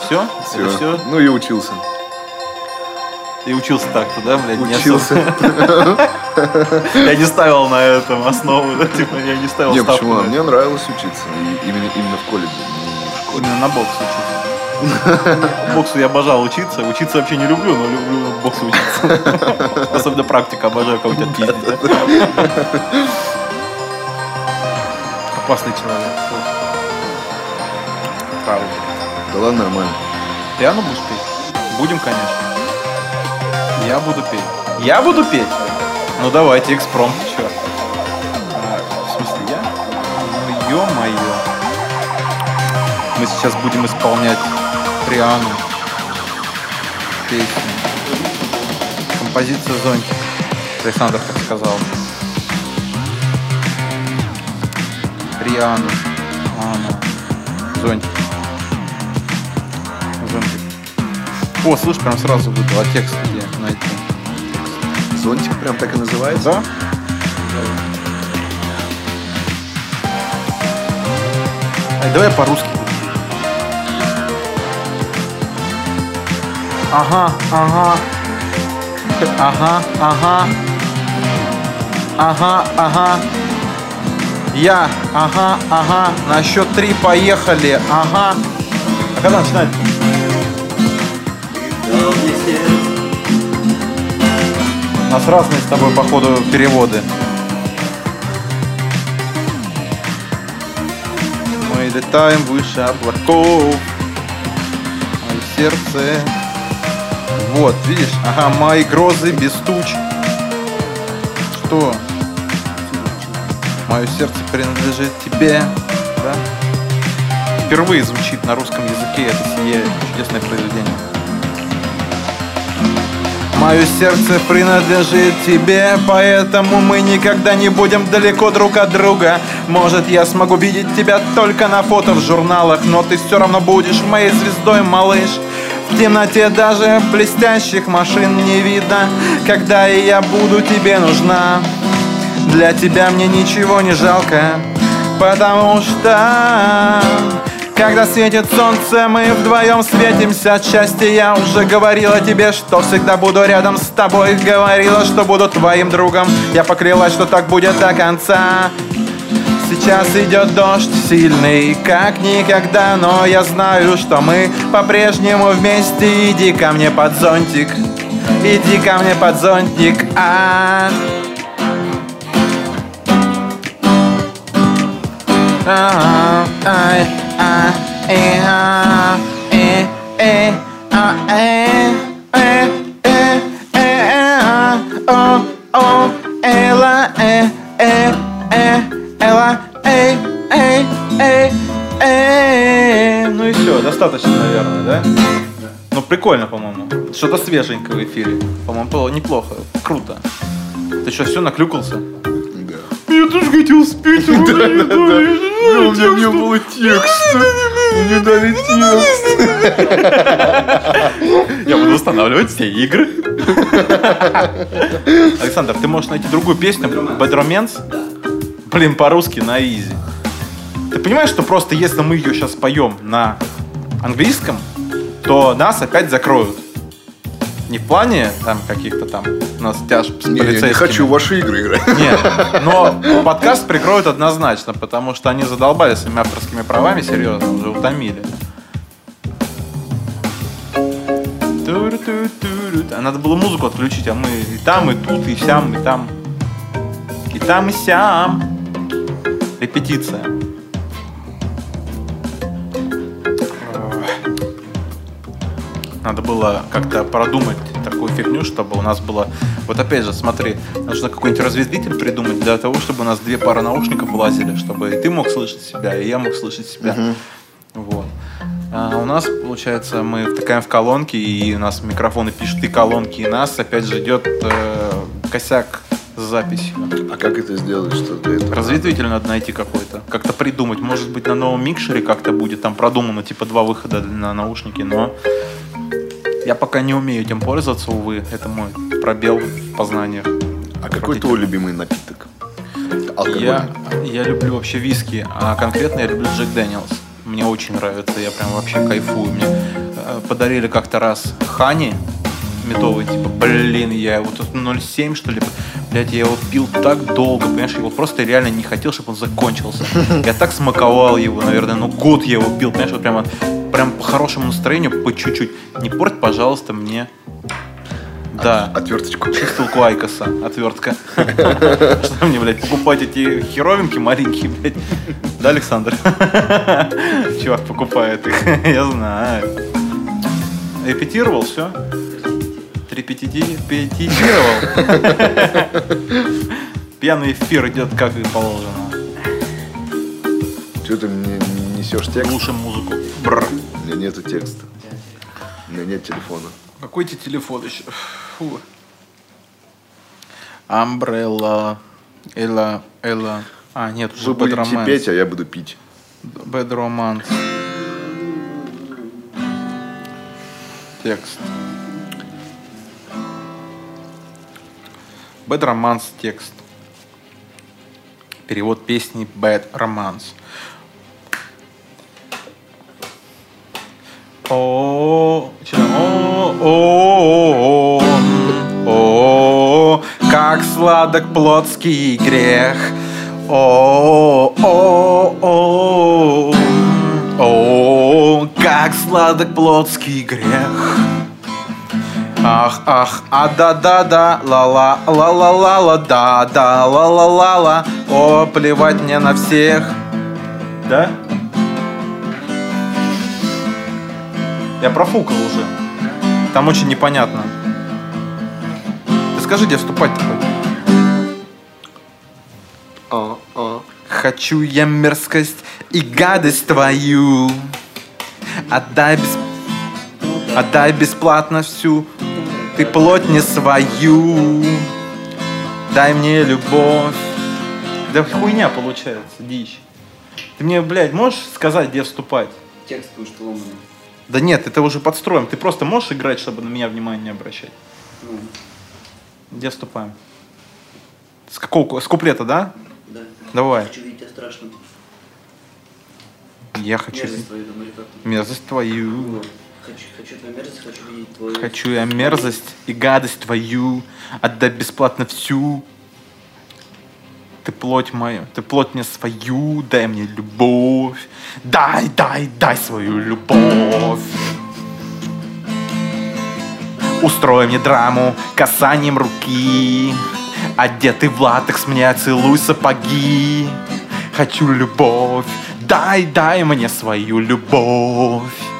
S2: Все?
S3: Все.
S2: все?
S3: Ну и учился.
S2: Ты учился так-то, да, блядь? не
S3: Учился.
S2: Я не ставил на этом основу, да, типа, я не ставил
S3: Не, почему? Мне нравилось учиться. И именно, именно в колледже, не в школе.
S2: Именно на бокс учиться. Боксу я обожал учиться. Учиться вообще не люблю, но люблю боксу учиться. Особенно практика, обожаю кого-то отпиздить. Опасный человек. Правда.
S3: Да ладно, нормально.
S2: Пиано будешь петь? Будем, конечно. Я буду петь. Я буду петь? Ну давайте, экспромт, чё? А, в смысле, я? Ну, ё-моё. Мы сейчас будем исполнять Риану. Песню. Композиция «Зонтик». Александр так сказал. Риану. Ана. Зонтик. Зонтик. О, слышь, прям сразу выдал, а текст где найти?
S3: Зонтик прям так и называется?
S2: Да? Ай, давай по-русски. Ага, ага. Ага, ага. Ага, ага. Я, ага, ага. На счет три поехали. Ага. А когда начинать? У нас разные с тобой, походу, переводы. Мы летаем выше облаков. Мое сердце. Вот, видишь? Ага, мои грозы без туч. Что? Мое сердце принадлежит тебе. Да? Впервые звучит на русском языке это сие чудесное произведение. Мое сердце принадлежит тебе, поэтому мы никогда не будем далеко друг от друга. Может, я смогу видеть тебя только на фото в журналах, но ты все равно будешь моей звездой, малыш. В темноте даже блестящих машин не видно, когда и я буду тебе нужна. Для тебя мне ничего не жалко, потому что когда светит солнце, мы вдвоем светимся от счастья. Я уже говорила тебе, что всегда буду рядом с тобой. Говорила, что буду твоим другом. Я поклялась, что так будет до конца. Сейчас идет дождь сильный, как никогда Но я знаю, что мы по-прежнему вместе. Иди ко мне под зонтик Иди ко мне под зонтик а. А ай. а э а э э а э э э э а о о эла э э э эла эй эй эй эй Ну и все, достаточно, наверное, да? Ну, прикольно, по-моему. Что-то свеженькое в эфире. По-моему, было неплохо. Круто. Ты что, все наклюкался?
S3: Да.
S2: Я тоже хотел спеть.
S3: У меня не было текста. Мне дали текст.
S2: Я буду устанавливать все игры. Александр, ты можешь найти другую песню Bad Romance? Блин, по-русски на изи. Ты понимаешь, что просто если мы ее сейчас поем на английском, то нас опять закроют. Не в плане там каких-то там у нас тяжб с
S3: Не, я не хочу ваши игры играть.
S2: Нет, но подкаст прикроют однозначно, потому что они задолбали своими авторскими правами, серьезно, уже утомили. А Надо было музыку отключить, а мы и там, и тут, и сям, и там. И там, и сям. Репетиция. Надо было как-то продумать такую фигню, чтобы у нас было... Вот опять же, смотри, нужно какой-нибудь разветвитель придумать для того, чтобы у нас две пары наушников вылазили, чтобы и ты мог слышать себя, и я мог слышать себя. Вот. А у нас, получается, мы втыкаем в колонки, и у нас микрофоны пишут и колонки, и нас опять же идет э, косяк с записью.
S3: А как это сделать, что для этого?
S2: Разветвитель надо найти какой-то. Как-то придумать. Может быть, на новом микшере как-то будет там продумано, типа два выхода на наушники, но я пока не умею этим пользоваться, увы. Это мой пробел в познаниях.
S3: А какой твой любимый напиток?
S2: Я,
S3: Алкогольный.
S2: я люблю вообще виски, а конкретно я люблю Джек Дэниелс. Мне очень нравится, я прям вообще кайфую. Мне э, подарили как-то раз Хани медовый, типа, блин, я его тут 0,7 что ли, блядь, я его пил так долго, понимаешь, я его просто реально не хотел, чтобы он закончился. Я так смаковал его, наверное, ну год я его пил, понимаешь, вот прямо, прям по хорошему настроению, по чуть-чуть. Не порть, пожалуйста, мне. Да.
S3: Отверточку.
S2: Чистилку Айкоса, отвертка. Что мне, блядь, покупать эти херовинки маленькие, блядь? Да, Александр? Чувак покупает их, я знаю. Репетировал, все? Репетировал? Пьяный эфир идет как и положено.
S3: Что ты мне несешь текст?
S2: Слушаем музыку. Бррр.
S3: У меня нету текста. У меня нет телефона.
S2: Какой тебе телефон еще? Фу. Umbrella. Элла. Элла. А, нет, уже
S3: Вы будете петь, а я буду пить.
S2: Bad Romance. Текст. Bad Romance текст. Перевод песни Bad Romance. О, там? О, о, о, о, как сладок плотский грех. О, о, о, о, как сладок плотский грех. Ах, ах, а да да да, ла ла ла ла ла ла да да ла ла ла ла, о, плевать мне на всех. Да? Я профукал уже. Там очень непонятно. Ты скажи, где вступать такой?
S3: А, а.
S2: Хочу я мерзкость и гадость твою. Отдай, бес... Отдай бесплатно всю. Ты плоть не свою, дай мне любовь. Да хуйня получается, дичь. Ты мне, блядь, можешь сказать, где вступать?
S4: Текст уж ломаный.
S2: Да нет, это уже подстроим. Ты просто можешь играть, чтобы на меня внимание не обращать?
S4: Ну,
S2: Где вступаем? С какого, с куплета, да?
S4: да.
S2: Давай.
S4: Хочу видеть тебя страшным.
S2: Я хочу
S4: Мерзость твою, там, или как там.
S2: мерзость твою.
S4: Вот. Хочу, твою... Хочу
S2: я мерзость и гадость твою отдать бесплатно всю. Ты плоть мою, ты плоть мне свою, дай мне любовь. Дай, дай, дай свою любовь. Устрой мне драму касанием руки. Одетый в латекс, мне целуй сапоги. Хочу любовь, дай, дай мне свою любовь.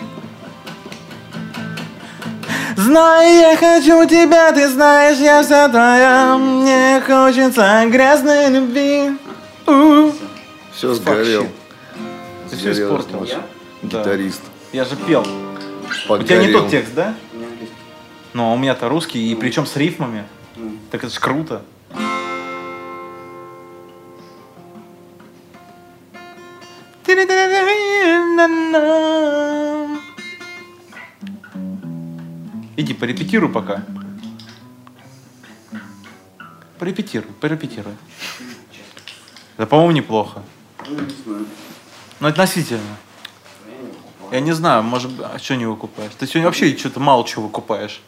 S2: Знаю, я хочу тебя, ты знаешь, я вся твоя. Мне хочется грязной любви. У.
S3: Все сгорел.
S2: Ты все
S3: Сгорел
S2: испортил.
S3: наш
S4: Я?
S2: Да.
S3: Гитарист.
S2: Я же пел. У тебя не
S3: Погорел.
S2: тот текст, да? Ну, а у меня-то русский, и причем с рифмами. Так это ж круто. Иди, порепетируй пока. Порепетируй, порепетируй. Да, по-моему, неплохо.
S4: ну, не знаю.
S2: Но относительно. Я не знаю, может быть, а что не выкупаешь? Ты сегодня вообще что-то мало чего выкупаешь.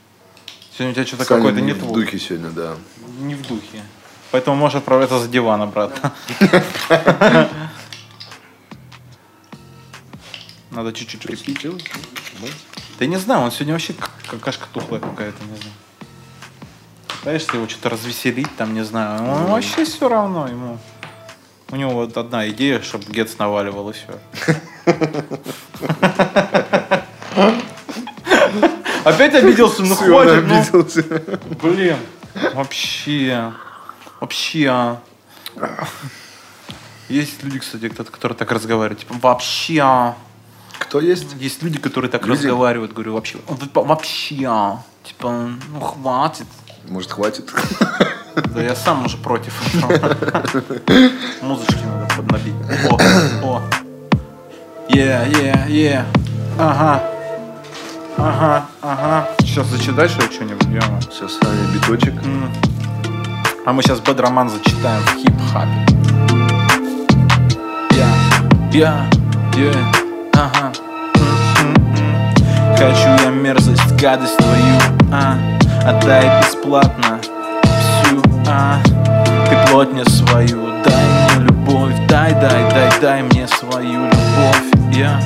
S2: Сегодня у тебя что-то какое-то
S3: не
S2: не
S3: в духе сегодня, да.
S2: Не в духе. Поэтому можешь отправляться за диван обратно. Надо чуть-чуть припить. Да я не знаю, он сегодня вообще как- какашка тухлая какая-то, не знаю. Пытаешься его что-то развеселить, там, не знаю. Он вообще все равно ему. У него вот одна идея, чтобы Гетц наваливал и все. Опять обиделся, ну хватит, ну.
S3: обиделся.
S2: Блин, вообще, вообще. а. Есть люди, кстати, кто-то, которые так разговаривают, типа, вообще. А».
S3: Кто есть?
S2: Есть люди, которые так
S3: Люди?
S2: разговаривают, говорю, вообще, «Вот это вообще, а». типа, ну хватит.
S3: Может, хватит?
S2: Да я сам уже против. Музычки надо поднабить. О, о. Yeah, yeah, yeah. Ага. Ага, ага. Сейчас зачитай, что что-нибудь, ё-моё.
S3: Сейчас, Саня, биточек.
S2: М. А мы сейчас бэд-роман зачитаем в хип-хапе. Я, я, я, ага. Хочу я мерзость, гадость твою, а? Отдай бесплатно всю, а? Ты плоть свою, дай мне любовь Дай, дай, дай, дай мне свою любовь, я.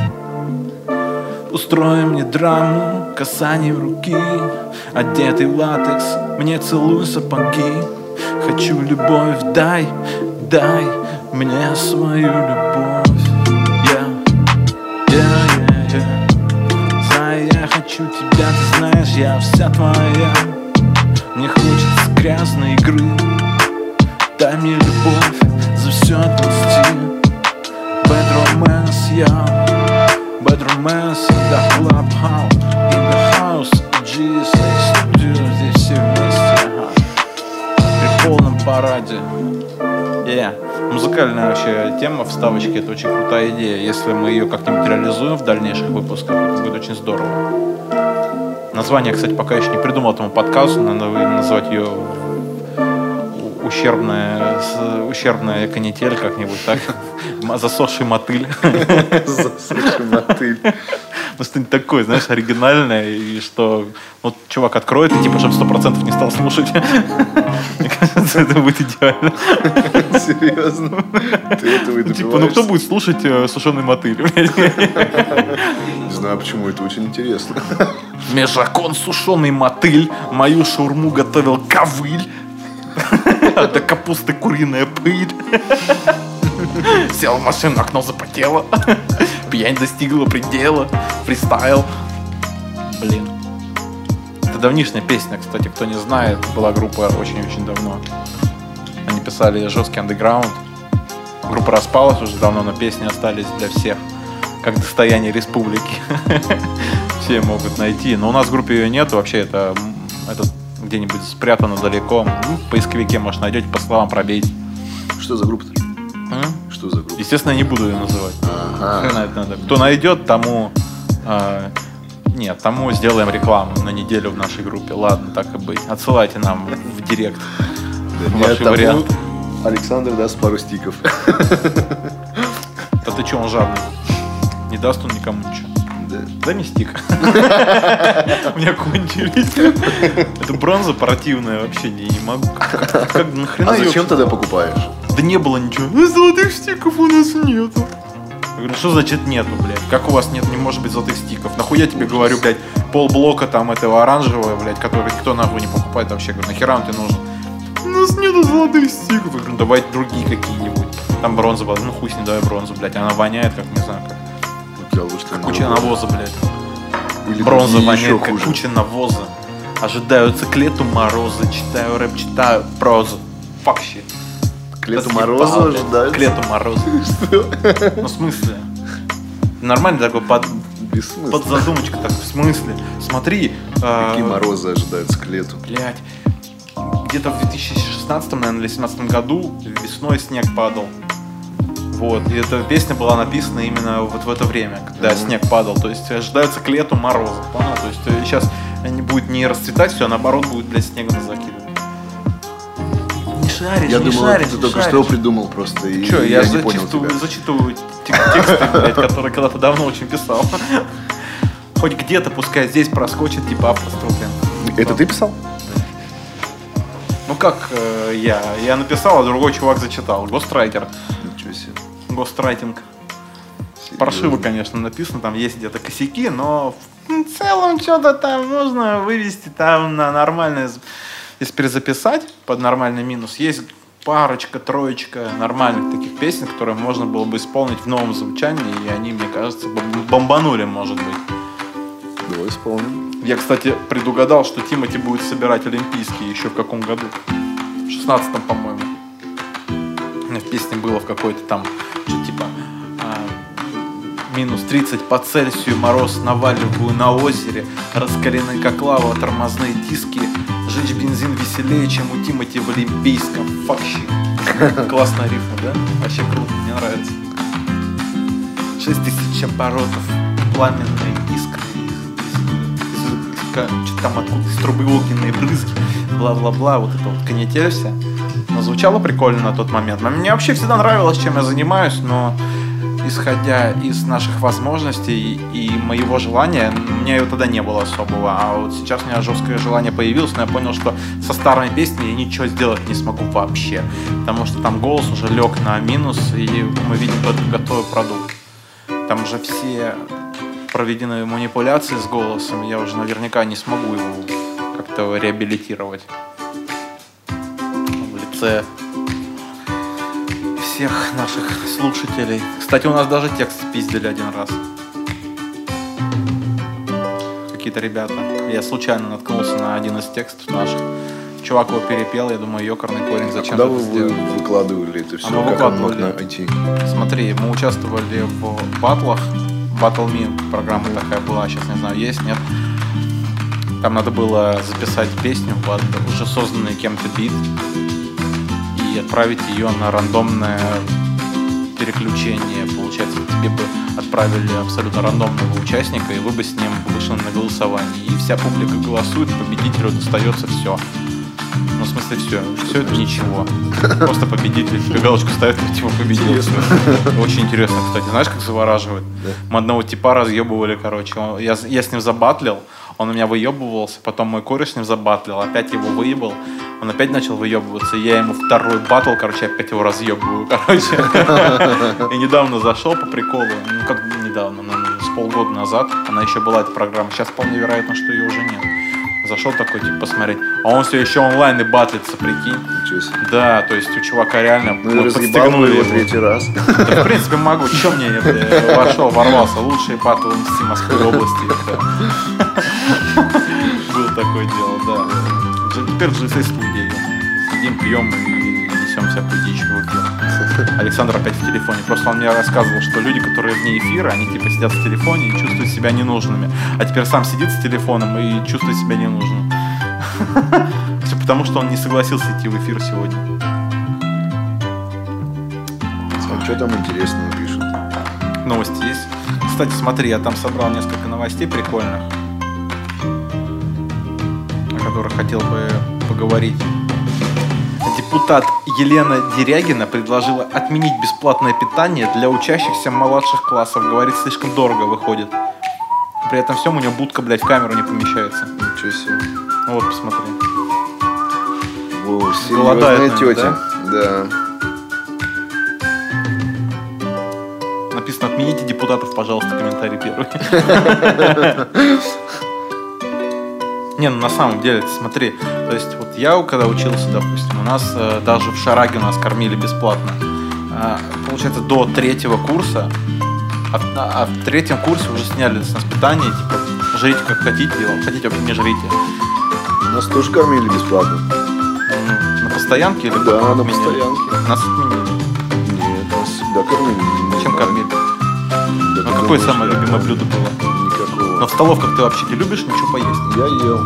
S2: Устрой мне драму касанием руки Одетый в латекс, мне целуй сапоги. Хочу любовь, дай, дай мне свою любовь хочу тебя, ты знаешь, я вся твоя. Мне хочется грязной игры. Дай мне любовь, за все отпусти Bad romance, я Bad romance in the clubhouse In the house, GSA Studio параде Yeah. Музыкальная вообще тема вставочки это очень крутая идея. Если мы ее как-нибудь реализуем в дальнейших выпусках, это будет очень здорово. Название, кстати, пока еще не придумал этому подкасту, надо назвать ее ущербная, ущербная канитель как-нибудь так. Засохший мотыль.
S3: Засохший мотыль.
S2: Ну, что-нибудь такое, знаешь, оригинальное, и что вот чувак откроет, и типа, чтобы сто процентов не стал слушать. Мне кажется, это будет идеально.
S3: Серьезно? Ты этого и
S2: Ну, Типа, ну кто будет слушать э, сушеный мотыль?
S3: Не знаю, почему это очень интересно.
S2: Межакон сушеный мотыль, мою шаурму готовил ковыль. А До капусты куриная пыль. Сел в машину, окно запотело. Пьянь достигла предела. Фристайл. Блин. Это давнишняя песня, кстати, кто не знает, была группа очень-очень давно. Они писали жесткий андеграунд. Группа распалась уже давно, но песни остались для всех. Как достояние республики. Все могут найти. Но у нас в группе ее нет. Вообще это, это где-нибудь спрятано далеко. Ну, в поисковике, может, найдете, по словам пробейте.
S3: Что за группа-то?
S2: М?
S3: Что за группа?
S2: Естественно, я не буду ее называть.
S3: Ага.
S2: Хрена это надо. Кто найдет, тому... а, нет, тому сделаем рекламу на неделю в нашей группе. Ладно, так и быть. Отсылайте нам в директ. Ваши варианты.
S3: Александр даст пару стиков.
S2: Да ты че, он жадный? Не даст он никому ничего.
S3: Да.
S2: Дай мне стик. У меня кончились. Это бронза противная вообще, не, могу. Как, нахрена
S3: А зачем тогда покупаешь?
S2: Да не было ничего. «Ну, Золотых стиков у нас нету. Я говорю, что значит нету, блядь? Как у вас нет, не может быть золотых стиков? Нахуя я тебе говорю, блядь, полблока там этого оранжевого, блядь, который никто нахуй не покупает вообще. Я говорю, нахера он тебе нужен? У нас нету золотых стиков. Я говорю, «Ну, давай другие какие-нибудь. Там бронза была. Ну хуй с ней, давай бронзу, блядь. Она воняет, как не знаю, как
S3: там
S2: куча навоза, блядь.
S3: Или
S2: Бронза воняет, как
S3: хуже.
S2: куча навоза. Ожидаю циклету мороза, читаю рэп, читаю прозу. Fuck shit.
S3: К лету
S2: блядь.
S3: ожидают.
S2: К лету мороза. Ну, в смысле? Нормально такой под, под задумочку так, в смысле? Смотри. а,
S3: Какие морозы ожидаются к лету?
S2: Блять. Где-то в 2016, наверное, или 2017 году весной снег падал. Вот, и эта песня была написана именно вот в это время, когда
S3: Мгм.
S2: снег падал. То есть ожидается к лету морозы. Понял? То есть сейчас не будет не расцветать все, а наоборот будет, блядь, снегом закидывать. Шаришь,
S3: Я
S2: не
S3: думал,
S2: шаришь,
S3: ты
S2: не
S3: только
S2: шаришь.
S3: что придумал просто. И
S2: Че, я,
S3: не понял
S2: зачитываю,
S3: тебя.
S2: зачитываю тек- тексты, блядь, которые когда-то давно очень писал. Хоть где-то, пускай здесь проскочит, типа авторство, блин.
S3: Это ты писал?
S2: Ну как э, я? Я написал, а другой чувак зачитал. Гострайтер.
S3: Ничего себе.
S2: Гострайтинг.
S3: Серьезно.
S2: Паршиво, конечно, написано, там есть где-то косяки, но в целом что-то там можно вывести там на нормальное, если перезаписать под нормальный минус, есть парочка, троечка нормальных таких песен, которые можно было бы исполнить в новом звучании, и они, мне кажется, бом- бомбанули, может быть.
S3: Давай исполним.
S2: Я, кстати, предугадал, что Тимати будет собирать Олимпийские еще в каком году? В 16 по-моему. В песне было в какой-то там, что типа минус 30 по Цельсию, мороз наваливаю на озере, раскалены как лава, тормозные диски, жечь бензин веселее, чем у Тимати в Олимпийском. Факщи. Классная рифма, да? Вообще круто, мне нравится. 6 тысяч оборотов, пламенные искры, что там откуда из трубы огненные брызги, бла-бла-бла, вот это вот канитель вся. Но звучало прикольно на тот момент. Но Мне вообще всегда нравилось, чем я занимаюсь, но исходя из наших возможностей и моего желания, у меня его тогда не было особого. А вот сейчас у меня жесткое желание появилось, но я понял, что со старыми песнями я ничего сделать не смогу вообще. Потому что там голос уже лег на минус, и мы видим только готовый продукт. Там уже все проведены манипуляции с голосом, я уже наверняка не смогу его как-то реабилитировать в лице всех наших слушателей. Кстати, у нас даже текст спиздили один раз. Какие-то ребята. Я случайно наткнулся на один из текстов наших. Чувак его перепел, я думаю, ёкарный корень, зачем
S3: Куда
S2: это
S3: вы
S2: сделал?
S3: вы- выкладывали это все?
S2: А мы выкладывали.
S3: найти?
S2: Смотри, мы участвовали в батлах. Battle Me программа такая была, сейчас не знаю, есть, нет. Там надо было записать песню под уже созданный кем-то бит и отправить ее на рандомное переключение. Получается, тебе бы отправили абсолютно рандомного участника, и вы бы с ним вышли на голосование. И вся публика голосует, победителю достается все. Ну, в смысле, все. Все это ничего. Просто победитель. Тебе галочку ставят, типа победил. Очень интересно, кстати. Знаешь, как завораживает? Мы одного типа разъебывали, короче. Он- я, я с ним забатлил, он у меня выебывался, потом мой кореш с ним забатлил, опять его выебал, он опять начал выебываться, я ему второй батл, короче, опять его разъебываю, короче. И недавно зашел по приколу, ну как недавно, с полгода назад, она еще была эта программа, сейчас вполне вероятно, что ее уже нет. Зашел такой, типа, посмотреть, а он все еще онлайн и батлится, прикинь.
S3: Ничего себе.
S2: Да, то есть у чувака реально
S3: Ну
S2: вот подстегнули
S3: его третий раз.
S2: Да, в принципе, могу. Че мне это, вошел, ворвался. Лучшие батл МС Москвы области. Было такое дело, да. Теперь в GC студии. Сидим, пьем и несем всякую дичь в эфир. Александр опять в телефоне. Просто он мне рассказывал, что люди, которые вне эфира, они типа сидят в телефоне и чувствуют себя ненужными. А теперь сам сидит с телефоном и чувствует себя ненужным. Все потому, что он не согласился идти в эфир сегодня.
S3: А что там интересного пишут?
S2: Новости есть. Кстати, смотри, я там собрал несколько новостей прикольных, о которых хотел бы поговорить. Депутат Елена Дерягина предложила отменить бесплатное питание для учащихся младших классов. Говорит, слишком дорого выходит. При этом всем у нее будка, блядь, в камеру не помещается.
S3: Ничего себе.
S2: Ну Вот, посмотри.
S3: Во,
S2: Голодает,
S3: серьезная
S2: наверное,
S3: тетя. Да.
S2: Написано, отмените депутатов, пожалуйста, комментарий первый. Не, ну на самом деле, смотри, то есть вот я когда учился, допустим, у нас э, даже в Шараге нас кормили бесплатно. А, получается, до третьего курса, а, в- а в третьем курсе уже сняли с нас питание, типа, жрите как хотите, а хотите вообще не жрите.
S3: Нас тоже кормили бесплатно.
S2: Ну, на постоянке или
S3: Да, на
S2: отменили?
S3: постоянке.
S2: Нас отменили.
S3: Нет, нас всегда кормили. Не
S2: Чем
S3: знаю.
S2: кормили?
S3: Да
S2: Ну,
S3: потому
S2: какое самое любимое блюдо было? Но в столовках ты вообще не любишь ничего поесть?
S3: Я ел.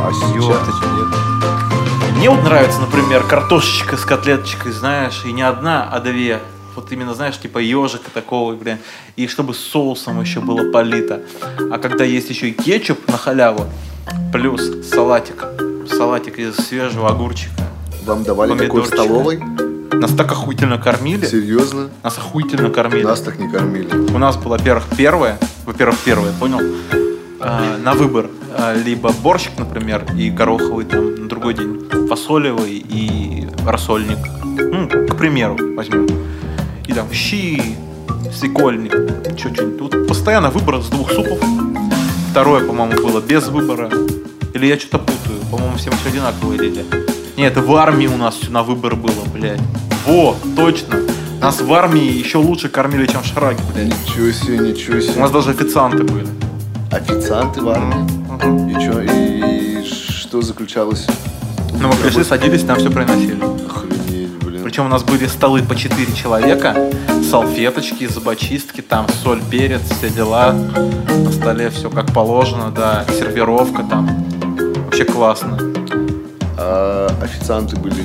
S3: А сейчас нет.
S2: Мне вот нравится, например, картошечка с котлеточкой, знаешь, и не одна, а две. Вот именно, знаешь, типа ежика такого, блин. И чтобы с соусом еще было полито. А когда есть еще и кетчуп на халяву, плюс салатик. Салатик из свежего огурчика.
S3: Вам давали такой в столовой?
S2: Нас так охуительно кормили.
S3: Серьезно?
S2: Нас охуительно кормили.
S3: Нас так не кормили.
S2: У нас было, во-первых, первое, во-первых, первое, понял? А, на выбор а, либо борщик, например, и гороховый там на другой день, фасолевый и рассольник. Ну, к примеру, возьмем. И там щи, свекольник, что что-нибудь. Тут постоянно выбор с двух супов. Второе, по-моему, было без выбора. Или я что-то путаю. По-моему, всем все одинаково или Нет, это в армии у нас все на выбор было, блядь. Во, точно. Нас в армии еще лучше кормили, чем в Шараге, блядь.
S3: Ничего себе, ничего
S2: У
S3: себе.
S2: нас даже официанты были.
S3: Официанты в армии.
S2: Мгм.
S3: И что, и что заключалось?
S2: Ну, мы пришли, садились, нам все приносили.
S3: Охренеть, блин.
S2: Причем у нас были столы по 4 человека, салфеточки, зубочистки, там соль, перец, все дела. На столе все как положено, да, сервировка там. Вообще классно.
S3: А официанты были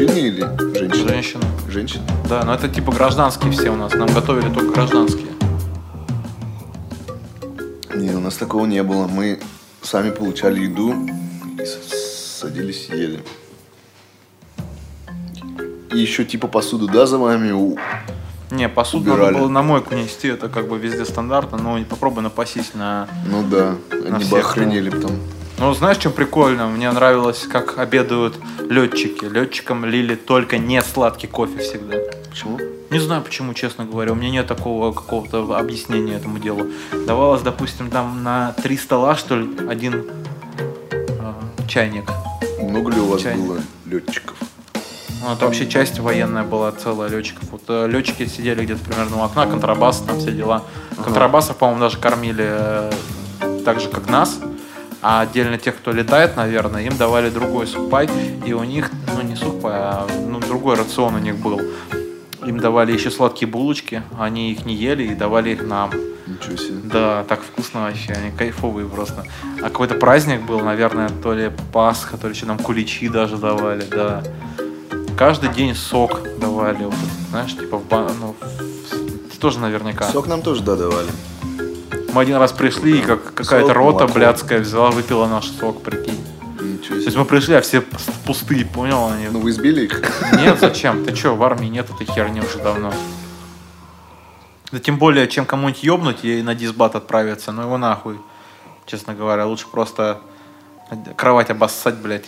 S3: мужчины или женщины?
S2: Женщина.
S3: Женщины?
S2: Да, но это типа гражданские все у нас. Нам готовили только гражданские.
S3: Не, у нас такого не было. Мы сами получали еду и садились ели. И еще типа посуду, да, за вами? У-
S2: Не, посуду
S3: Убирали.
S2: надо было на мойку нести, это как бы везде стандартно, но попробуй напасись на
S3: Ну да, они бы
S2: всех,
S3: охренели потом.
S2: Ну, знаешь, что прикольно? Мне нравилось, как обедают летчики. Летчикам лили только не сладкий кофе всегда.
S3: Почему?
S2: Не знаю почему, честно говоря. У меня нет такого какого-то объяснения этому делу. Давалось, допустим, там на три стола, что ли, один э, чайник.
S3: Много ли у вас
S2: Чайник.
S3: было летчиков?
S2: Ну, это вообще часть военная была целая летчиков. Вот э, летчики сидели где-то примерно у окна, контрабас, там все дела. Контрабасов, по-моему, даже кормили э, так же, как нас. А отдельно тех, кто летает, наверное, им давали другой сухпай. И у них, ну не сухпай, а ну, другой рацион у них был. Им давали еще сладкие булочки, они их не ели и давали их нам.
S3: Ничего себе.
S2: Да, так вкусно вообще, они кайфовые просто. А какой-то праздник был, наверное, то ли Пасха, то ли что нам куличи даже давали, да. Каждый день сок давали, вот, знаешь, типа в ба- ну, в- тоже наверняка.
S3: Сок нам тоже, да, давали.
S2: Мы один раз пришли, и как какая-то рота
S3: молоко.
S2: блядская взяла, выпила наш сок, прикинь. То есть мы пришли, а все пустые, понял? Они...
S3: Ну вы избили их?
S2: Нет, зачем? Ты что, в армии нет этой херни уже давно. Да тем более, чем кому-нибудь ёбнуть и на дисбат отправиться, ну его нахуй. Честно говоря, лучше просто кровать обоссать, блядь.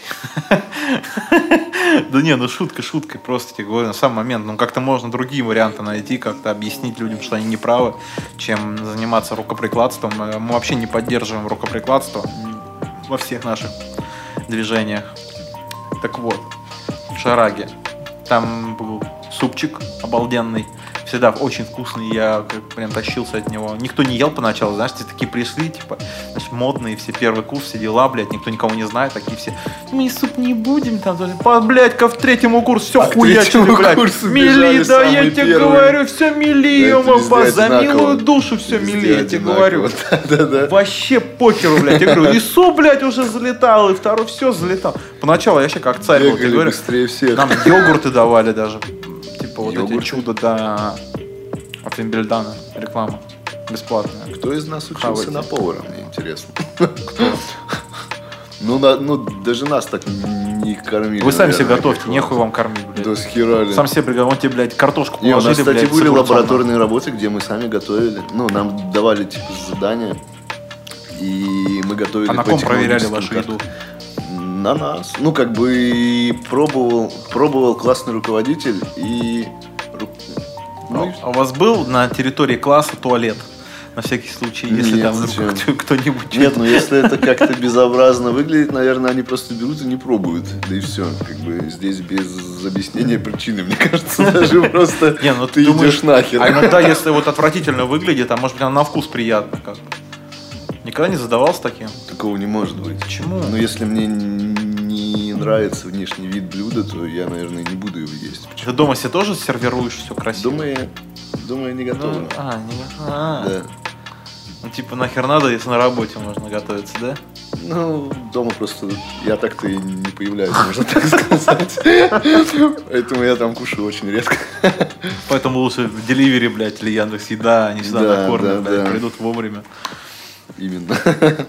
S2: Да не, ну шутка шуткой, просто тебе говорю, на самом момент, ну как-то можно другие варианты найти, как-то объяснить людям, что они не правы, чем заниматься рукоприкладством. Э, Мы вообще не поддерживаем рукоприкладство во всех наших движениях. Так вот, в Шараге. Там был супчик обалденный. Всегда очень вкусный, я прям тащился от него. Никто не ел поначалу, знаешь, все такие пришли, типа, знаешь, модные, все первый курс, все дела, блядь, никто никого не знает, такие все, мы суп не будем, там, по, блядь, ко в третьему курсу, все
S3: А
S2: хуячили, блядь.
S3: курсу
S2: Мили, да я тебе
S3: первые.
S2: говорю, все мили,
S3: Да,
S2: за милую душу все
S3: Везде
S2: мили, я тебе говорю.
S3: Да-да-да.
S2: Вообще покеру, блядь. Я говорю, и суп, блядь, уже залетал, и второй все залетал. Поначалу я вообще как царь был, я говорю.
S3: быстрее всех.
S2: Нам йогурты давали даже. Типа вот эти
S3: Йогурты?
S2: чудо, да. От Вимбельдана. Реклама. Бесплатная.
S3: Кто из нас учился
S2: Хавайте.
S3: на повара, мне интересно. Ну, на- ну, даже нас так не кормили.
S2: Вы сами себе готовьте, нехуй вам кормить, блядь.
S3: Да схерали.
S2: Сам себе приготовил, тебе, блядь, картошку
S3: Не, у нас,
S2: положили,
S3: кстати,
S2: блядь,
S3: были лабораторные работы, где мы сами готовили. Ну, нам давали, типа, задания. И мы готовили
S2: А на ком проверяли вашу еду?
S3: На нас. Ну, как бы пробовал, пробовал классный руководитель и... Ну,
S2: А у вас был на территории класса туалет? На всякий случай, если
S3: Нет,
S2: там кто- кто-нибудь...
S3: Нет, ну если это как-то безобразно выглядит, наверное, они просто берут и не пробуют. Да и все. Как бы здесь без объяснения причины, мне кажется, даже просто
S2: Не, ну
S3: ты
S2: думаешь,
S3: идешь нахер.
S2: А иногда, если вот отвратительно выглядит, а может быть, она на вкус приятно как бы. Никогда не задавался таким?
S3: Такого не может быть.
S2: Почему?
S3: Ну, если мне не нравится внешний вид блюда, то я, наверное, не буду его есть.
S2: Ты дома себе тоже сервируешь все красиво?
S3: Думаю, думаю, не
S2: Ну,
S3: готово.
S2: а, не а.
S3: Да.
S2: Ну, типа, нахер надо, если на работе можно готовиться, да?
S3: Ну, дома просто я так-то и не появляюсь, можно так сказать. Поэтому я там кушаю очень редко.
S2: Поэтому лучше в деливере, блядь, или Яндекс Еда, они всегда
S3: Да,
S2: накормят, блядь, придут вовремя.
S3: Именно.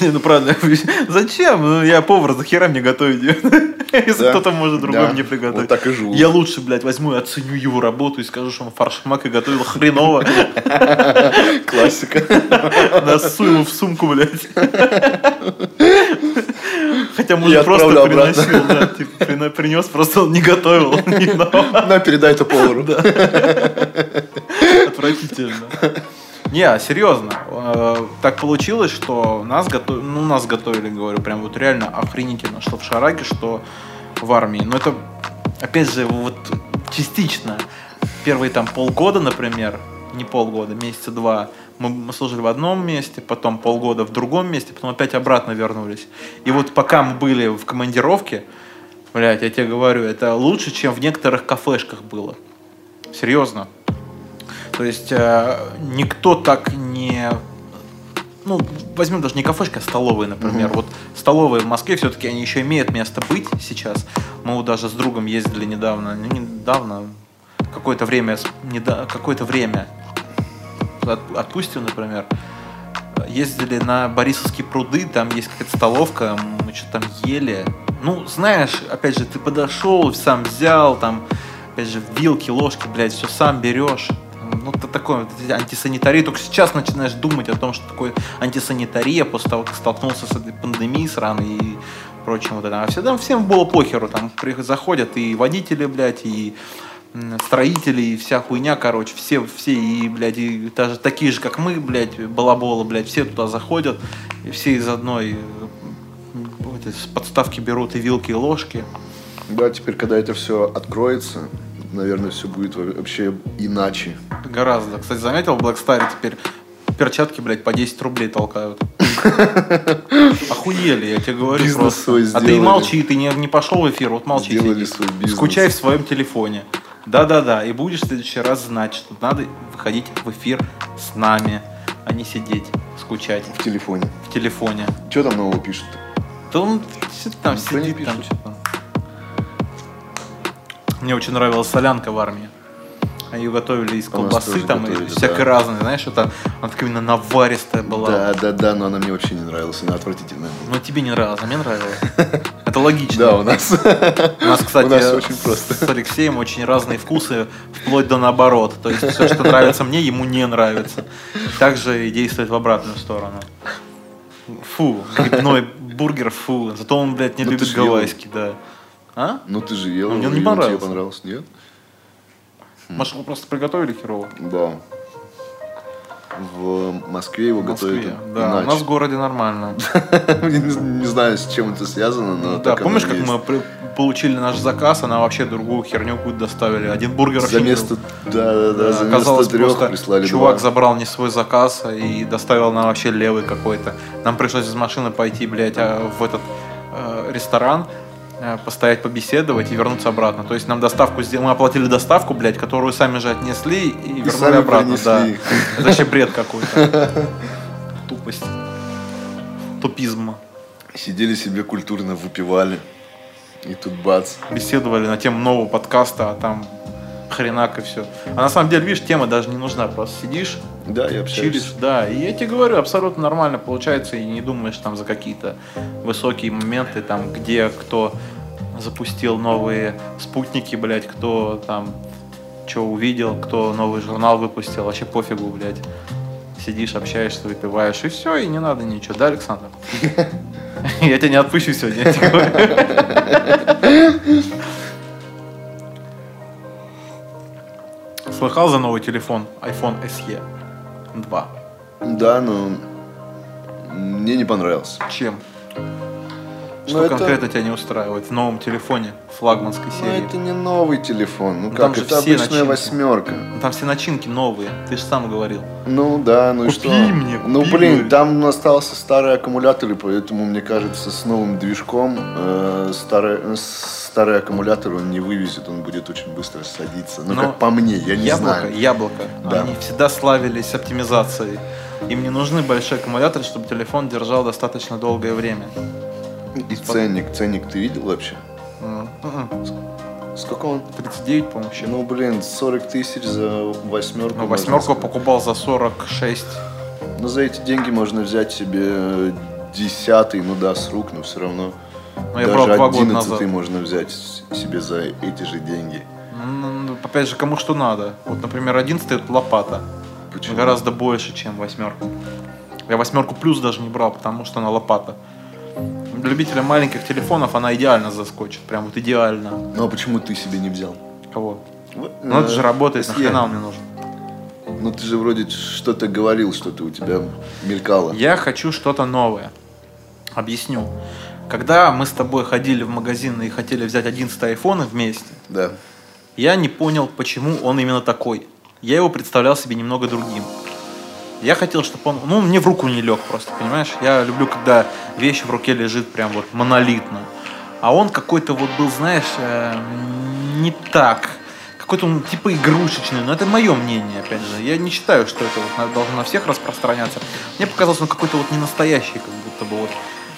S2: Не, Ну, правда, зачем? Ну, я повар, захера мне готовить, если
S3: Да.
S2: кто-то может другой
S3: Да.
S2: мне приготовить.
S3: Вот так и живу.
S2: Я лучше, блядь, возьму и оценю его работу и скажу, что он фаршмак и готовил хреново.
S3: Классика.
S2: Насу ему в сумку, блядь. Хотя, может, просто приносил, да, типа, принес, просто он не готовил.
S3: На, передай это повару.
S2: Отвратительно. Не, а серьезно. Э, Так получилось, что нас готовили, ну, нас готовили, говорю, прям вот реально охренительно, что в Шараге, что в армии. Но это, опять же, вот частично. Первые там полгода, например, не полгода, месяца два, мы, служили в одном месте, потом полгода в другом месте, потом опять обратно вернулись. И вот пока мы были в командировке, блядь, я тебе говорю, это лучше, чем в некоторых кафешках было. Серьезно. То есть э, никто так не... Ну, возьмем даже не кафешка, а столовые, например. Вот столовые в Москве все-таки они еще имеют место быть сейчас. Мы вот даже с другом ездили недавно, ну, недавно, какое-то время, неда- какое-то время, от- отпустим, например, ездили на Борисовские пруды, там есть какая-то столовка, мы что-то там ели. Ну, знаешь, опять же, ты подошел, сам взял, там, опять же, вилки, ложки, блядь, все сам берешь. Ну, вот эти антисанитария. Только сейчас начинаешь думать о том, что такое антисанитария после того, как столкнулся с этой пандемией сраной и прочим вот это. А всегда всем было похеру. Там заходят и водители, блядь, и строители, и вся хуйня, короче, все, все, и, блядь, и даже такие же, как мы, блядь, балаболы, блядь, все туда заходят, и все из одной э, этой с подставки берут и вилки, и ложки.
S3: Да, теперь, когда это все откроется, наверное, все будет вообще иначе.
S2: Гораздо. Кстати, заметил, в Black Star теперь перчатки, блядь, по 10 рублей толкают. Охуели, я тебе говорю
S3: Бизнес
S2: просто.
S3: свой
S2: А ты
S3: сделали.
S2: молчи, ты не, не пошел в эфир, вот молчи.
S3: Сделали свой бизнес.
S2: Скучай в своем телефоне. Да-да-да, и будешь в следующий раз знать, что надо выходить в эфир с нами, а не сидеть, скучать
S3: В телефоне.
S2: в телефоне.
S3: Что там нового пишут?
S2: Да он там
S3: Никто
S2: сидит, там что-то. Мне очень нравилась солянка в армии. А Ее готовили из колбасы там и
S3: готовили,
S2: всякой
S3: да.
S2: разной, знаешь, это она такая именно наваристая была.
S3: Да, да, да, но она мне вообще не нравилась, она отвратительная.
S2: Но тебе не нравилось, а мне нравилось. Это логично.
S3: Да, у нас.
S2: У нас, кстати,
S3: У нас очень просто.
S2: с Алексеем очень разные вкусы, вплоть до наоборот. То есть все, что нравится мне, ему не нравится. Также и действует в обратную сторону. Фу, грибной бургер, фу. Зато он, блядь, не
S3: Ну,
S2: любит гавайский, да. А?
S3: Ну ты же ел,
S2: Ну, мне он не
S3: он тебе
S2: понравился.
S3: понравился, нет?
S2: Может, вы просто приготовили херово?
S3: Да. В Москве его
S2: В Москве,
S3: готовят
S2: да. У нас в
S3: иначе.
S2: городе нормально.
S3: не, знаю, с чем это связано, но
S2: Да, помнишь, как мы получили наш заказ, а нам вообще другую херню какую-то доставили. Один бургер
S3: За место, да, да, да, за
S2: Оказалось,
S3: место трех прислали
S2: чувак
S3: два.
S2: забрал не свой заказ и доставил нам вообще левый какой-то. Нам пришлось из машины пойти, блядь, а, в этот э, ресторан, постоять, побеседовать и вернуться обратно. То есть нам доставку сделали, мы оплатили доставку, блядь, которую сами же отнесли и, вернули
S3: сами
S2: обратно. Да. Это вообще бред какой-то. Тупость. Тупизм.
S3: Сидели себе культурно, выпивали. И тут бац.
S2: Беседовали на тему нового подкаста, а там хренак и все. А на самом деле, видишь, тема даже не нужна. Просто сидишь,
S3: Да, я общаюсь.
S2: чилишь, да. И я тебе говорю, абсолютно нормально получается, и не думаешь там за какие-то высокие моменты, там, где кто запустил новые спутники, блядь, кто там что увидел, кто новый журнал выпустил, вообще пофигу, блядь. Сидишь, общаешься, выпиваешь, и все, и не надо ничего, да, Александр? Я тебя не отпущу сегодня, Слыхал за новый телефон iPhone SE 2?
S3: Да, но мне не понравился.
S2: Чем?
S3: Ну,
S2: Что
S3: это-
S2: конкретно тебя не устраивает в новом телефоне флагманской
S3: Ну,
S2: серии?
S3: это не новый телефон. Ну
S2: Ну,
S3: как,
S2: же
S3: это обычная
S2: начинки.
S3: восьмерка.
S2: Ну, Там все начинки новые, ты же сам говорил.
S3: Ну да, ну и
S2: Купи
S3: что?
S2: мне,
S3: ну
S2: купи,
S3: блин,
S2: говорит.
S3: там остался старый аккумулятор, и поэтому, мне кажется, с новым движком э, старый, э, старый аккумулятор он не вывезет, он будет очень быстро садиться. Ну,
S2: Но
S3: как по мне, я не
S2: яблоко,
S3: знаю.
S2: яблоко.
S3: Да.
S2: Они всегда славились оптимизацией. Им не нужны большие аккумуляторы, чтобы телефон держал достаточно долгое время.
S3: И ценник, ценник ты видел вообще?
S2: М, м-м.
S3: Сколько он?
S2: 39, по-моему, вообще.
S3: Ну, блин, 40 тысяч за восьмерку.
S2: Ну, восьмерку покупал за 46.
S3: Ну, за эти деньги можно взять себе десятый, ну да, с рук, но все равно.
S2: Ну, я
S3: Даже
S2: брал два года
S3: 11
S2: назад.
S3: можно взять себе за эти же деньги.
S2: Ну, опять же, кому что надо. Вот, например, 11 это лопата.
S3: Почему?
S2: Гораздо больше, чем восьмерка. Я восьмерку плюс даже не брал, потому что она лопата. Любителя маленьких телефонов она идеально заскочит. Прям вот идеально.
S3: Ну, а почему ты себе не взял?
S2: Кого?
S3: Вот,
S2: Ну это
S3: э,
S2: же работает,
S3: SE.
S2: нахрена он мне нужен?
S3: Ну, ты же вроде что-то говорил, что-то у тебя мелькало.
S2: Я хочу что-то новое. Объясню. Когда мы с тобой ходили в магазин и хотели взять 11 айфоны вместе,
S3: Да.
S2: я не понял, почему он именно такой. Я его представлял себе немного другим. Я хотел, чтобы он, ну, мне в руку не лег просто, понимаешь? Я люблю, когда вещь в руке лежит прям вот монолитно. А он какой-то вот был, знаешь, э, не так. Какой-то он типа игрушечный, но это мое мнение, опять же. Я не считаю, что это вот должно на всех распространяться. Мне показалось, он какой-то вот не настоящий, как будто бы вот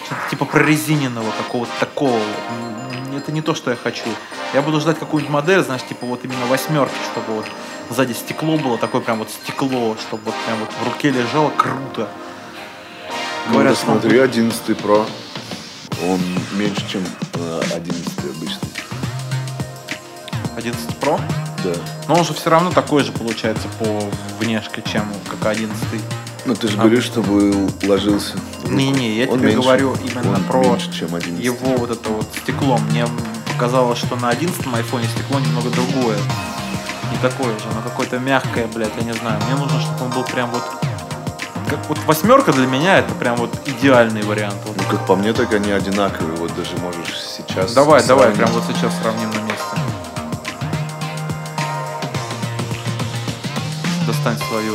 S2: что-то типа прорезиненного какого-то такого. Это не то, что я хочу. Я буду ждать какую-нибудь модель, знаешь, типа вот именно восьмерки, чтобы вот сзади стекло было, такое прям вот стекло, чтобы вот прям вот в руке лежало круто.
S3: Говорят,
S2: Говорят, он
S3: смотри, 11 Pro. Он меньше, чем э, 11 обычный.
S2: 11 Pro,
S3: Да.
S2: но он же все равно такой же получается по внешке, чем как 11.
S3: Ну, ты же
S2: А.
S3: говоришь, чтобы ложился.
S2: Не-не, я
S3: Он
S2: тебе
S3: меньше.
S2: говорю именно про
S3: меньше, чем 11.
S2: его вот это вот стекло. Мне показалось, что на 11 айфоне стекло немного другое. Не такое же, оно какое-то мягкое, блядь, я не знаю. Мне нужно, чтобы он был прям вот... Как вот восьмерка для меня это прям вот идеальный вариант. Вот.
S3: Ну, как по мне, так они одинаковые. Вот даже можешь сейчас...
S2: Давай, давай,
S3: сравнить.
S2: прям вот сейчас сравним на месте. Достань свою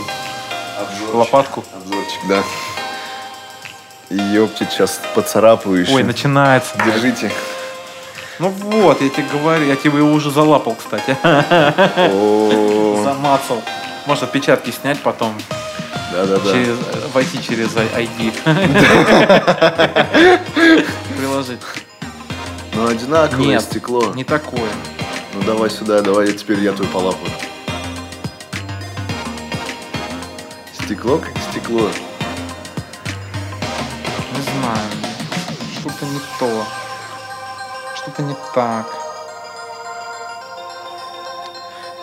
S3: Обзорчик.
S2: лопатку.
S3: Обзорчик, да. И ёптить, сейчас поцарапаю еще.
S2: Ой, начинается.
S3: Держите.
S2: Ну вот, я тебе говорю, я тебе его уже залапал, кстати. Замацал. Можно отпечатки снять потом,
S3: Да-да-да.
S2: войти через ID. Приложить.
S3: Ну, одинаковое
S2: Нет,
S3: стекло.
S2: не такое.
S3: Ну, давай сюда, давай, я теперь я твой полапаю. Стекло как стекло.
S2: Что-то не то. Что-то не так.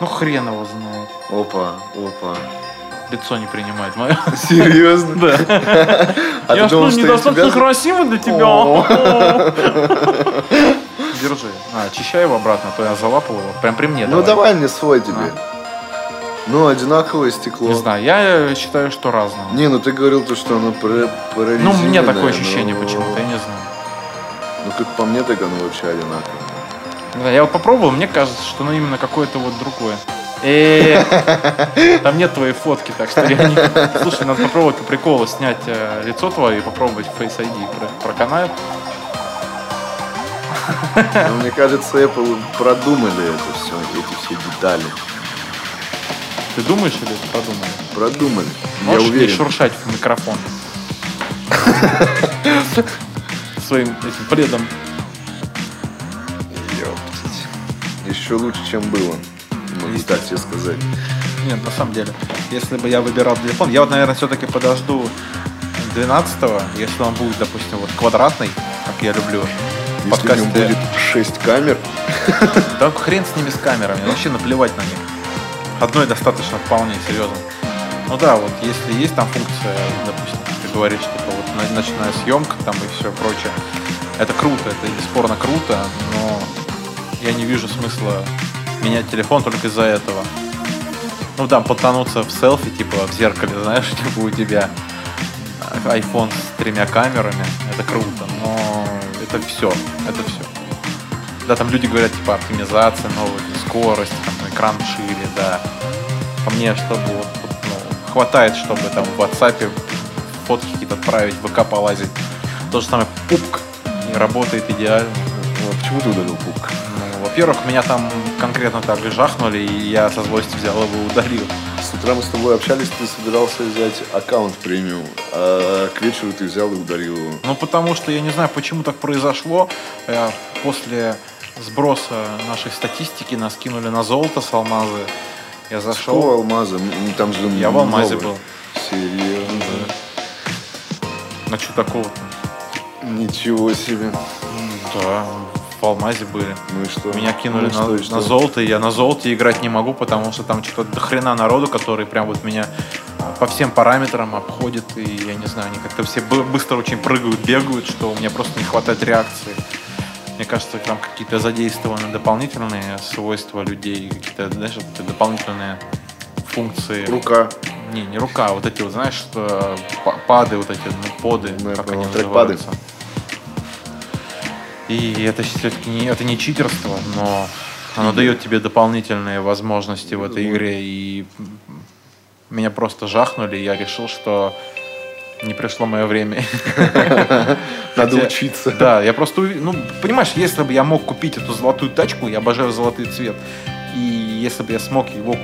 S2: Ну хрен его знает.
S3: Опа, опа.
S2: Лицо не принимает мое.
S3: Серьезно? Да. А
S2: Я
S3: ты
S2: что, недостаточно
S3: тебя...
S2: красивый для тебя? Держи. А, очищай его обратно, а то я залапал его. Прям при мне
S3: Ну, давай мне свой тебе.
S2: На.
S3: Ну, одинаковое стекло.
S2: Не знаю, я считаю, что разное.
S3: Не, ну ты говорил то, что оно про
S2: Ну, у меня такое ощущение почему-то, я не знаю.
S3: Ну, как по мне, так оно вообще одинаковое.
S2: Да, я вот попробовал, мне кажется, что ну именно какое-то вот другое. Э, Там нет твоей фотки, так что я не... Слушай, надо попробовать по приколу снять э, лицо твое и попробовать Face ID про- проканает.
S3: Но мне кажется, Apple продумали это все, эти все детали.
S2: Ты думаешь или это подумали?
S3: Продумали.
S2: Можешь
S3: Я
S2: не
S3: уверен.
S2: шуршать в микрофон? Своим этим пледом.
S3: Ёптать. Еще лучше, чем было. Могу так тебе сказать.
S2: Нет, на самом деле, если бы я выбирал телефон, я вот, наверное, все-таки подожду 12 если он будет, допустим, вот квадратный, как я люблю.
S3: Если в нем
S2: подкасте.
S3: будет 6 камер,
S2: Да хрен с ними с камерами, вообще наплевать на них. Одной достаточно вполне, серьезно. Ну да, вот если есть там функция, допустим, ты говоришь, типа вот на- ночная съемка там и все прочее, это круто, это бесспорно круто, но я не вижу смысла менять телефон только из-за этого. Ну там потонуться в селфи, типа в зеркале, знаешь, типа у тебя iPhone с тремя камерами, это круто, но это все, это все. Да, там люди говорят, типа, оптимизация, новая скорость, там, экран шире, да. По мне, чтобы вот, ну, хватает, чтобы там в WhatsApp фотки какие-то отправить, ВК полазить. То же самое пупк работает идеально.
S3: ну, почему ты удалил пук?
S2: Ну, во-первых, меня там конкретно так же жахнули, и я со злости взял его и удалил.
S3: С утра мы с тобой общались, ты собирался взять аккаунт премиум, а к вечеру ты взял и удалил его.
S2: Ну, потому что я не знаю, почему так произошло. Э, После сброса нашей статистики нас кинули на золото с алмазы. Я зашел.
S3: Алмаза? М, Там же
S2: Я в алмазе был.
S3: Серьезно?
S2: А что такого-то?
S3: Ничего себе.
S2: Да, в алмазе были.
S3: Ну и что?
S2: Меня кинули
S3: Ну
S2: на,
S3: что,
S2: на
S3: что?
S2: золото, и я на золоте играть не могу, потому что там что-то до хрена народу, который прям вот меня по всем параметрам обходит, и я не знаю, они как-то все бы- быстро очень прыгают, бегают, что у меня просто не хватает реакции. Мне кажется, там какие-то задействованы дополнительные свойства людей, какие-то, знаешь, дополнительные функции.
S3: Рука.
S2: Не, не рука, а вот эти вот, знаешь, пады, вот эти, ну, поды,
S3: Ну,
S2: как они называются. И это все-таки не, это не читерство, но оно дает тебе дополнительные возможности в этой игре. И меня просто жахнули, и я решил, что не пришло мое время.
S3: Надо учиться.
S2: Да, я просто, ну, понимаешь, если бы я мог купить эту золотую тачку, я обожаю золотой цвет, и если бы я смог его,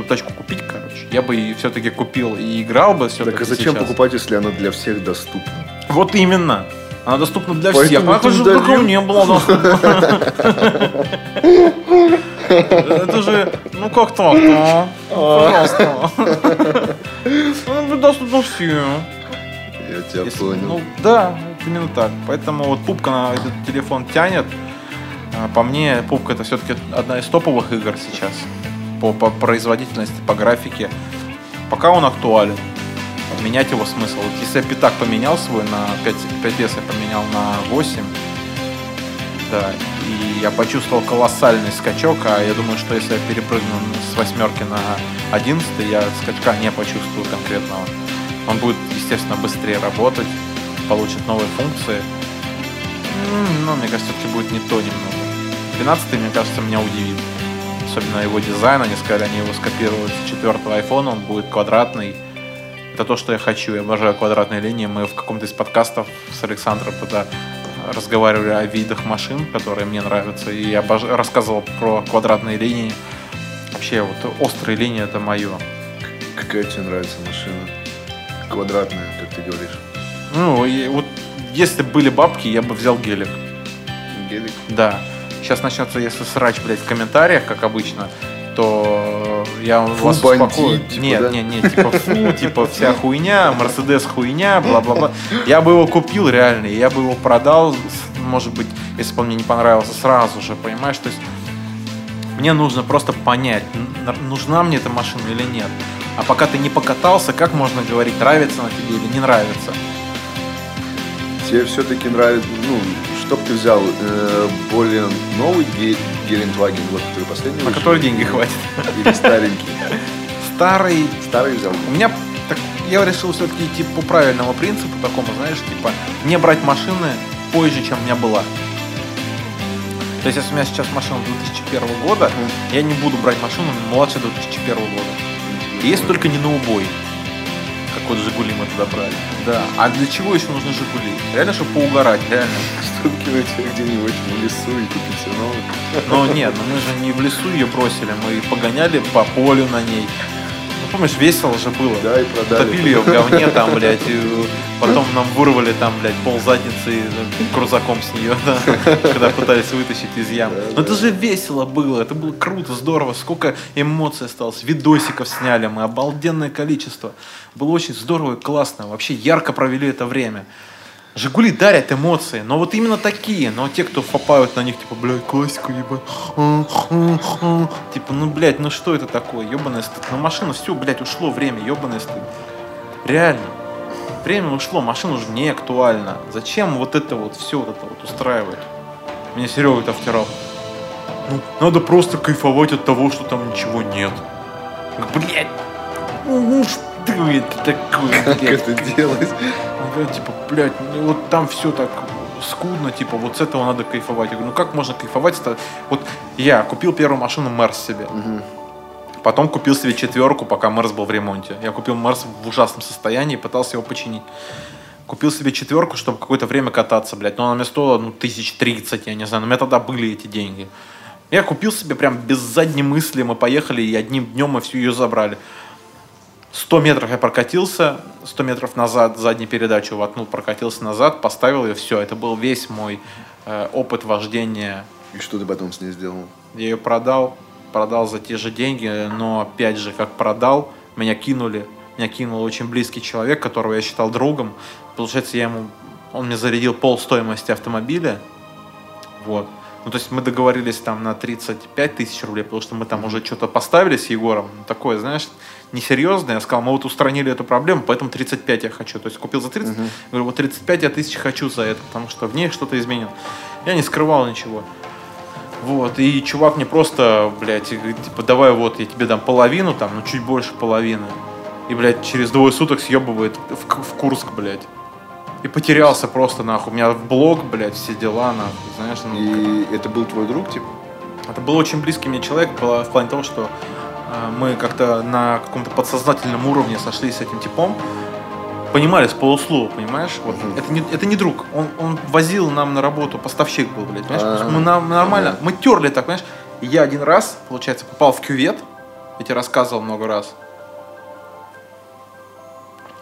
S2: эту тачку купить, короче, я бы все-таки купил и играл бы все-таки
S3: Так а зачем
S2: сейчас.
S3: покупать, если она для всех доступна?
S2: Вот именно. Она доступна для
S3: Поэтому
S2: всех. А это же такого не было доступно. Это же, ну как так-то? Пожалуйста. Ну, доступно всем.
S3: Я тебя
S2: Если-
S3: понял.
S2: Ну да, именно так. Поэтому вот пупка на этот телефон тянет. А, По мне, пупка это все-таки одна из топовых игр сейчас. По, по производительности, по графике. Пока он актуален. Менять его смысл. Вот если я пятак поменял свой на 5, 5S, я поменял на 8. Да, и я почувствовал колоссальный скачок, а я думаю, что если я перепрыгну с восьмерки на 11, я скачка не почувствую конкретного. Он будет, естественно, быстрее работать, получит новые функции. Но мне кажется, все-таки будет не то немного. 12 мне кажется, меня удивит. Особенно его дизайн. Они сказали, они его скопируют с четвертого айфона, он будет квадратный. Это то, что я хочу. Я обожаю квадратные линии. Мы в каком-то из подкастов с Александром тогда разговаривали о видах машин, которые мне нравятся. И я обож- рассказывал про квадратные линии. Вообще, вот острые линии это мое.
S3: Какая тебе нравится машина? Квадратная, как ты говоришь.
S2: Ну, и вот если бы были бабки, я бы взял гелик.
S3: Гелик.
S2: Да. Сейчас начнется, если срач, блядь, в комментариях, как обычно, то я
S3: Фу,
S2: вас
S3: бандит,
S2: успокою.
S3: типа,
S2: нет,
S3: да?
S2: нет, нет, типа фу, типа вся хуйня, Мерседес хуйня, бла-бла-бла. Я бы его купил реально, я бы его продал, может быть, если бы он мне не понравился, сразу же, понимаешь? То есть мне нужно просто понять, нужна мне эта машина или нет. А пока ты не покатался, как можно говорить, нравится она тебе или не нравится?
S3: Тебе все-таки нравится, ну, что бы ты взял? Э, более новый ге- Гелендваген, вот который последний
S2: На который деньги хватит.
S3: Или старенький?
S2: Старый
S3: Старый взял?
S2: У меня так, я решил все-таки идти по правильному принципу, такому, знаешь, типа, не брать машины позже, чем у меня была. То есть, если у меня сейчас машина 2001 года, я не буду брать машину младше 2001 года. И если только не на убой. Как вот Жигули мы туда брали. Да. А для чего еще нужны Жигули? Реально, чтобы поугарать, реально.
S3: Чтобы кинуть где-нибудь в лесу и купить себе новую.
S2: Но нет, ну мы же не в лесу ее бросили, мы погоняли по полю на ней. Помнишь, весело же было.
S3: Да, и продали.
S2: Топили ее в говне там, блядь, и потом нам вырвали там, блядь, пол задницы крузаком с нее, да, когда пытались вытащить из ямы. Но это же весело было, это было круто, здорово, сколько эмоций осталось, видосиков сняли мы, обалденное количество. Было очень здорово и классно, вообще ярко провели это время. Жигули дарят эмоции, но вот именно такие, но те, кто фопают на них, типа, блядь, классика, ебать, а, а, а». типа, ну, блядь, ну что это такое, ебаный стыд, на машину все, блядь, ушло время, ебаный стыд. Реально. Время ушло, машина уже не актуальна. Зачем вот это вот все вот это вот устраивать? Мне Серега это втирал. Ну, надо просто кайфовать от того, что там ничего нет. Блять, ну что это такое,
S3: Как
S2: блядь?
S3: это делать?
S2: Ну, да, типа, блядь, ну вот там все так скудно, типа, вот с этого надо кайфовать. Я говорю, ну как можно кайфовать? того- Вот я купил первую машину Мерс себе. Потом купил себе четверку, пока Мерс был в ремонте. Я купил Мерс в ужасном состоянии, пытался его починить. Купил себе четверку, чтобы какое-то время кататься, блядь. Но она мне стоила, ну, тысяч тридцать, я не знаю. Но у меня тогда были эти деньги. Я купил себе прям без задней мысли. Мы поехали, и одним днем мы всю ее забрали. 100 метров я прокатился, 100 метров назад заднюю передачу воткнул, прокатился назад, поставил ее, все. Это был весь мой э, опыт вождения
S3: И что ты потом с ней сделал?
S2: я ее продал, продал за те же деньги, но опять же, как продал, меня кинули. Меня кинул очень близкий человек, которого я считал другом. Получается, я ему, он мне зарядил пол стоимости автомобиля. Вот. Ну, то есть мы договорились там на 35 тысяч рублей, потому что мы там уже что-то поставили с Егором. Такое, знаешь, несерьезное. Я сказал, мы вот устранили эту проблему, поэтому 35 я хочу. То есть купил за 30, говорю, вот 35 я тысяч хочу за это, потому что в ней что-то изменил. Я не скрывал ничего. Вот, и чувак мне просто, блядь, говорит, типа, давай вот, я тебе дам половину, там, ну, чуть больше половины. И, блядь, через двое суток съебывает в, в Курск, блядь. И потерялся просто, нахуй. У меня в блог, блядь, все дела, нахуй, знаешь. ну,
S3: И это был твой друг, типа?
S2: это был очень близкий мне человек в плане того, что мы как-то на каком-то подсознательном уровне сошлись с этим типом. Понимали с полуслова, понимаешь? Вот.
S3: Мгм.
S2: Это, не, это не друг. Он, он возил нам на работу, поставщик был, блядь, понимаешь? Есть
S3: А,
S2: Мы нам нормально, мы терли так, понимаешь? И я один раз, получается, попал в кювет. Я тебе рассказывал много раз.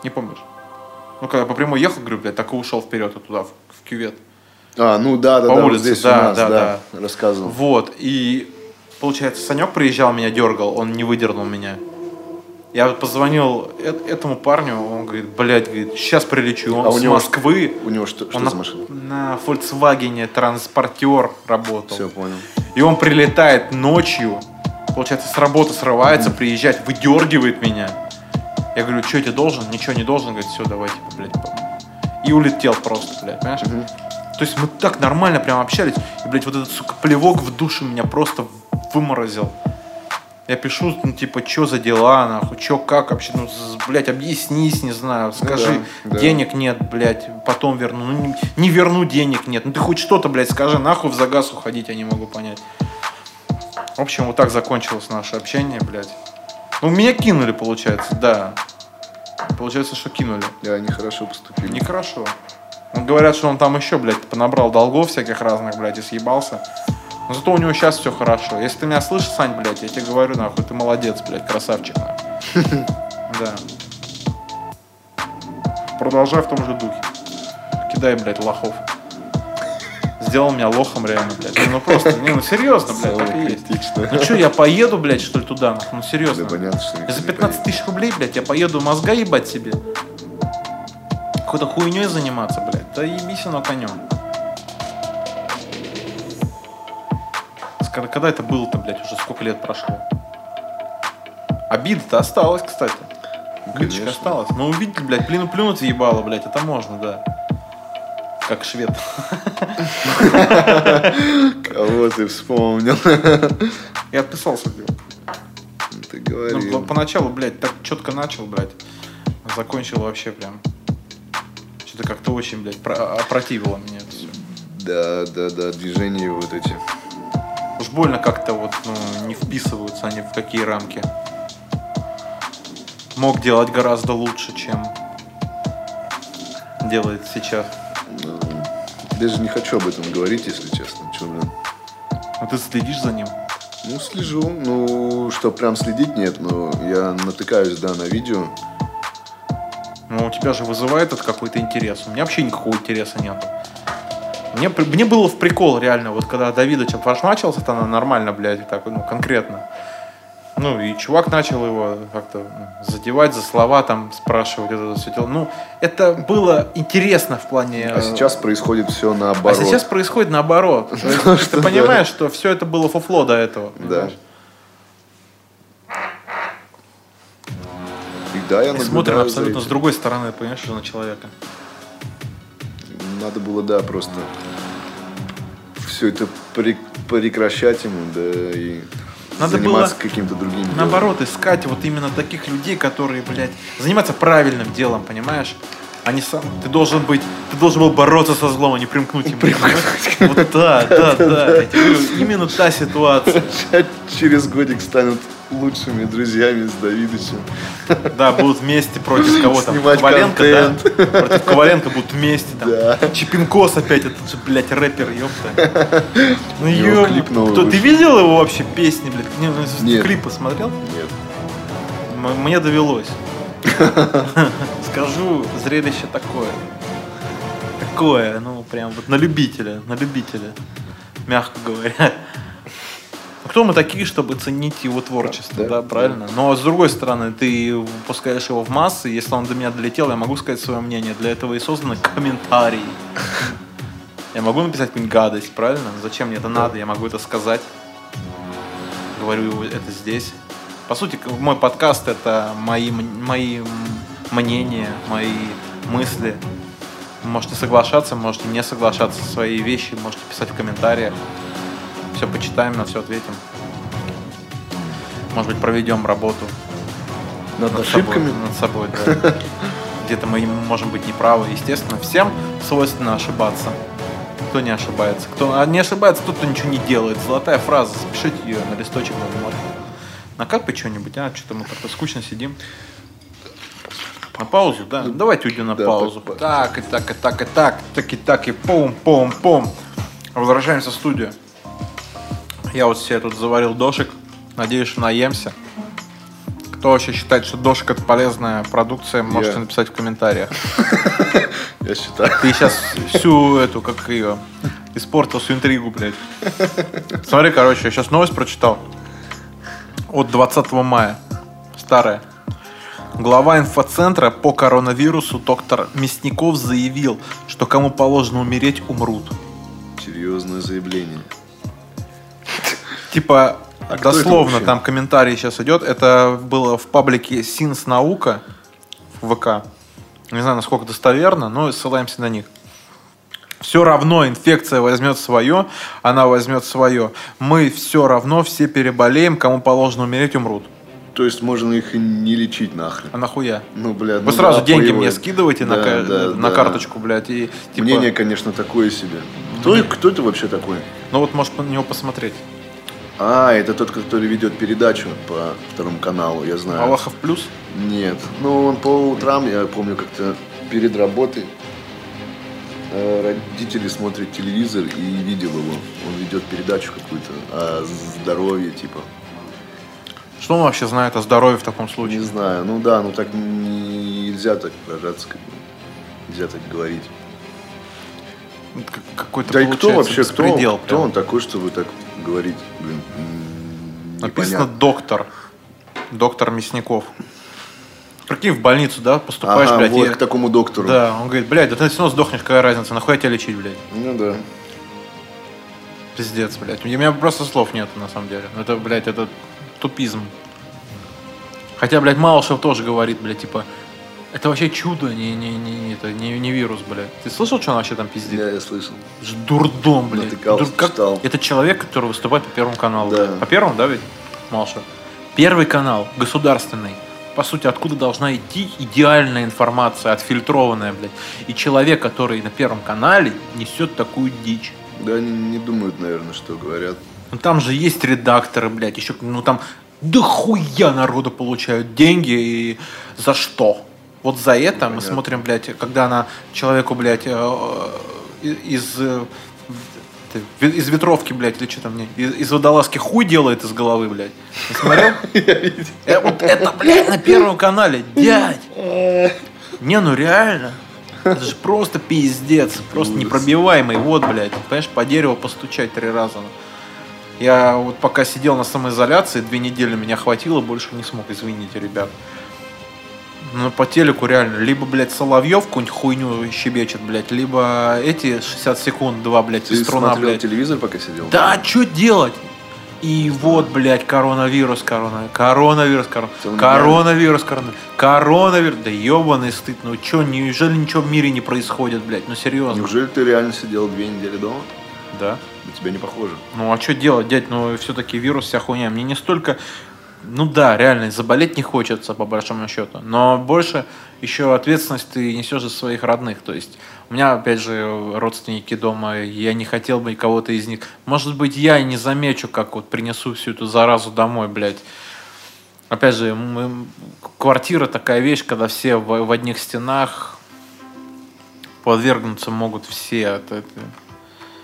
S2: Не помнишь? Ну, когда по прямой ехал, говорю, блядь, так и ушел вперед и туда, в, в кювет.
S3: А, ну да, да,
S2: По
S3: да, вот
S2: улице,
S3: здесь
S2: да,
S3: у нас,
S2: да,
S3: да, рассказывал.
S2: Вот, и получается, Санек приезжал, меня дергал, он не выдернул меня. Я вот позвонил э- этому парню, он говорит, блядь, говорит, сейчас прилечу. Он
S3: А у
S2: с
S3: него
S2: Москвы,
S3: У него что, что
S2: он на,
S3: за машина?
S2: на Volkswagen транспортер работал.
S3: Все, понял.
S2: И он прилетает ночью, получается, с работы срывается, приезжает, выдергивает меня. Я говорю, что я тебе должен? Ничего не должен. Говорит, все, давай, типа, блядь. по-». И улетел просто, блядь, понимаешь?
S3: Мгм.
S2: То есть мы так нормально прям общались. И, блядь, вот этот, сука, плевок в душу меня просто выморозил. Я пишу, ну, типа, что за дела, нахуй, что, как вообще, ну, блядь, объяснись, не знаю, скажи,
S3: да, да.
S2: денег нет, блядь, потом верну, ну, не, не верну, денег нет, ну, ты хоть что-то, блядь, скажи, нахуй в загаз уходить, я не могу понять. В общем, вот так закончилось наше общение, блядь. Ну, меня кинули, получается, да. Получается, что кинули.
S3: Да, они хорошо поступили.
S2: Нехорошо. Ну, Говорят, что он там еще, блядь, понабрал долгов всяких разных, блядь, и съебался. Но зато у него сейчас все хорошо. Если ты меня слышишь, Сань, блядь, я тебе говорю, нахуй, ты молодец, блядь, красавчик, нахуй. Да. Продолжай в том же духе. Кидай, блядь, лохов. Сделал меня лохом реально, блядь. Ну просто, не, ну серьезно, блядь, так и есть. Ну что, я поеду, блядь, что ли, туда, нахуй? Ну серьезно.
S3: Да понятно, что
S2: за
S3: не
S2: 15 тысяч рублей, блядь, я поеду мозга ебать себе. Какой-то хуйней заниматься, блядь. Да ебись оно конем. Когда это было-то, блядь, уже сколько лет прошло? Обида-то осталась, кстати. Обидочка
S3: конечно.
S2: осталась. Ну, увидите, блядь, плюну плюнуть ебало, блядь, это можно, да. Как швед.
S3: Кого ты вспомнил?
S2: Я отписался, блядь.
S3: Ты
S2: Ну,
S3: говорил.
S2: поначалу, блядь, так четко начал, блядь. Закончил вообще прям. Что-то как-то очень, блядь, про- опротивило меня это все.
S3: Да, да, да, движения вот эти.
S2: Больно как-то вот ну, не вписываются они в какие рамки. Мог делать гораздо лучше, чем делает сейчас.
S3: Ну, Даже не хочу об этом говорить, если честно. Блин.
S2: А ты следишь за ним?
S3: Ну, слежу. Ну, что прям следить нет, но я натыкаюсь, да, на видео.
S2: Ну, у тебя же вызывает это какой-то интерес. У меня вообще никакого интереса нет. Мне, мне было в прикол реально, вот когда Давидыч обфашмачился, то нормально, блядь, так, ну, конкретно. Ну, и чувак начал его как-то ну, задевать за слова, там, спрашивать это все дело. Ну, это было интересно в плане...
S3: А
S2: э,
S3: сейчас происходит все
S2: а
S3: наоборот.
S2: сейчас происходит наоборот. Ты понимаешь, что все это было фуфло до этого.
S3: Да. И да, я наблюдаю
S2: смотрим абсолютно с другой стороны, понимаешь, на человека.
S3: Надо было, да, просто все это пре- прекращать ему, да, и
S2: Надо
S3: заниматься
S2: было
S3: каким-то другим делом.
S2: Наоборот, искать вот именно таких людей, которые, блядь, заниматься правильным делом, понимаешь? А не сам. Ты должен быть, ты должен был бороться со злом, а не примкнуть ему. Вот да, да, да. Именно та ситуация.
S3: Через годик станут лучшими друзьями с Давидычем.
S2: Да, будут вместе против кого там.
S3: Снимать
S2: Коваленко, да? Против Коваленко будут вместе там.
S3: Да.
S2: Чипинкос опять, этот же, блядь, рэпер, ёпта. Ну
S3: него
S2: ёп.
S3: клип новый
S2: Кто- Ты видел его вообще песни, блядь? Не, ну,
S3: Нет.
S2: Клип посмотрел?
S3: Нет.
S2: М- Мне довелось. Скажу, зрелище такое. Такое, ну, прям вот на любителя, на любителя, мягко говоря. Кто мы такие, чтобы ценить его творчество,
S3: Да,
S2: да,
S3: да.
S2: правильно? Но с другой стороны, ты выпускаешь его в массы, если он до меня долетел, я могу сказать свое мнение. Для этого и созданы комментарии. Я могу написать какую-нибудь гадость, правильно? Зачем мне это надо? Я могу это сказать. Говорю это здесь. По сути, мой подкаст это мои, мои мнения, мои мысли. Можете соглашаться, можете не соглашаться со своей вещи, можете писать в комментариях. Все почитаем, на все ответим. Может быть, проведем работу
S3: Над
S2: над собой,
S3: ошибками?
S2: над собой, да. Где-то мы можем быть неправы. Естественно, всем свойственно ошибаться. Кто не ошибается? Кто а не ошибается, тот, кто ничего не делает. Золотая фраза. Запишите ее на листочек на бумажку. Накапай что-нибудь, а? Что-то мы как-то скучно сидим. На паузу, да? Давайте уйдем на
S3: да,
S2: паузу.
S3: так,
S2: Так, и так, и так, и так, так, и так, и пом-пом-пом. Возвращаемся в студию. Я вот себе тут заварил дошик. Надеюсь, что наемся. Кто вообще считает, что дошик это полезная продукция, можете
S3: Я.
S2: написать в комментариях.
S3: Я считаю.
S2: Ты сейчас всю эту, как ее, испортил всю интригу, блядь. Смотри, короче, я сейчас новость прочитал. От 20 мая. Старая. Глава инфоцентра по коронавирусу доктор Мясников заявил, что кому положено умереть, умрут.
S3: Серьезное заявление.
S2: Типа,
S3: А
S2: дословно, там комментарий сейчас идет. Это было в паблике Синс Наука в ВК. Не знаю, насколько достоверно, но ссылаемся на них. Все равно инфекция возьмет свое, она возьмет свое. Мы все равно все переболеем, кому положено умереть, умрут.
S3: То есть можно их не лечить нахрен.
S2: А нахуя?
S3: Ну, блядь,
S2: Вы
S3: ну
S2: сразу
S3: да,
S2: деньги мне скидываете на,
S3: Да,
S2: ка-
S3: да,
S2: на
S3: да.
S2: карточку, блядь, и типа,
S3: Мнение, конечно, такое себе. Кто, кто это вообще такой?
S2: ну вот можешь на него посмотреть.
S3: А, это тот, который ведет передачу по второму каналу, я знаю.
S2: Аллахов плюс.
S3: Нет. Ну, он по утрам, я помню, как-то перед работой э, родители смотрят телевизор и видел его. Он ведет передачу какую-то о здоровье, типа.
S2: Что он вообще знает о здоровье в таком
S3: Не
S2: случае?
S3: знаю. Ну да, ну так нельзя так выражаться, как бы. Нельзя так говорить.
S2: Какой-то
S3: Да и кто вообще, кто,
S2: беспредел
S3: кто он такой, чтобы так говорить? Блин,
S2: Написано
S3: непонятно.
S2: доктор. Доктор Мясников. Прикинь, в больницу, да, поступаешь,
S3: Ага,
S2: блядь,
S3: вот
S2: и-
S3: к такому доктору.
S2: Да, он говорит, блядь, да ты все равно сдохнешь, какая разница, нахуй тебя лечить, блядь.
S3: Ну да.
S2: Пиздец, блядь. У меня просто слов нет, на самом деле. Это, блядь, это тупизм. Хотя, блядь, Малышев тоже говорит, блядь, типа, это вообще чудо, не, не, не, не, это не, не вирус, блядь. Ты слышал, что он вообще там пиздит?
S3: Я, я слышал.
S2: Дурдом, блядь.
S3: Натыкался,
S2: Дур- как-
S3: читал.
S2: Это человек, который выступает по Первому каналу.
S3: Да.
S2: блядь. По Первому, да, ведь, Малышев? Первый канал, государственный. По сути, откуда должна идти идеальная информация, отфильтрованная, блядь. И человек, который на Первом канале, несет такую дичь.
S3: Да они не думают, наверное, что говорят.
S2: Ну там же есть редакторы, блядь, еще, ну там дохуя народу получают деньги и за что? Вот за это мы
S3: Понятно.
S2: смотрим, блядь, когда она человеку, блядь, э, э, из э, ты, из ветровки, блядь, или что там, не, из, из водолазки хуй делает из головы, блядь. Не смотрел? Э, Вот это, блядь, на первом канале, дядь. Не, ну реально. Это же просто пиздец. Просто непробиваемый. Вот, блядь. Понимаешь, по дереву постучать три раза. Я вот пока сидел на самоизоляции, две недели меня хватило, больше не смог, извините, ребят. Ну, по телеку реально. Либо, блядь, Соловьев какую-нибудь хуйню щебечет, блядь, либо эти 60 секунд, два, блядь,
S3: Ты
S2: из струна, блядь.
S3: телевизор, пока сидел?
S2: Да, что делать? И вот, блядь, коронавирус, корона, коронавирус, корона, коронавирус, корона, коронавирус, да ебаный стыд, ну чё, неужели ничего в мире не происходит, блядь, ну серьезно?
S3: Неужели ты реально сидел две недели дома?
S2: Да.
S3: На тебя не похоже.
S2: Ну а что делать, дядь, ну все-таки вирус, вся хуйня, мне не столько, ну да, реально, заболеть не хочется, по большому счету, но больше еще ответственность ты несешь за своих родных, то есть у меня, опять же, родственники дома, я не хотел бы кого-то из них, может быть, я и не замечу, как вот принесу всю эту заразу домой, блядь. Опять же, мы- квартира такая вещь, когда все в, в одних стенах подвергнуться могут все от этой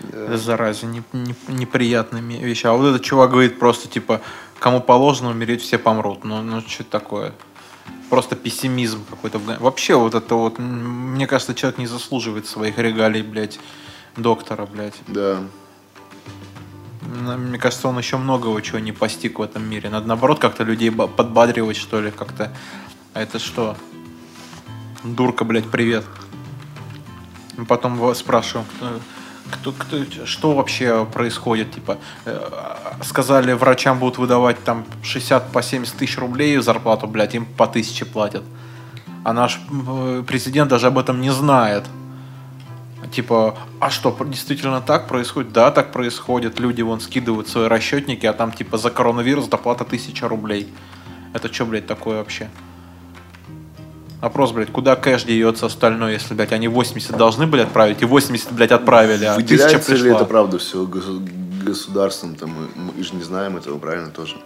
S3: Да.
S2: заразе, не- не- неприятными вещи. А вот этот чувак говорит просто, типа, кому положено умереть, все помрут. Ну, ну что такое? Просто пессимизм какой-то. Вообще вот это вот, мне кажется, человек не заслуживает своих регалий, блядь, доктора, блядь.
S3: Да.
S2: Мне кажется, он еще многого чего не постиг в этом мире. Надо, наоборот, как-то людей ба- подбадривать, что ли, как-то. А это что? Дурка, блядь, привет. Потом его спрашиваем, кто, кто, что вообще происходит, типа, э, сказали, врачам будут выдавать там 60 по 70 тысяч рублей зарплату, блядь, им по тысяче платят. А наш э, президент даже об этом не знает. Типа, а что, действительно так происходит? Да, так происходит. Люди вон скидывают свои расчетники, а там типа за коронавирус доплата 1000 рублей. Это что, блядь, такое вообще? Вопрос, блядь, куда кэш деется остальное, если, блядь, они 80 должны были отправить, и 80, блядь, отправили, а 1000
S3: Выделяется ли
S2: пришла.
S3: это правда все государством? Там, мы, мы же не знаем этого, правильно, тоже?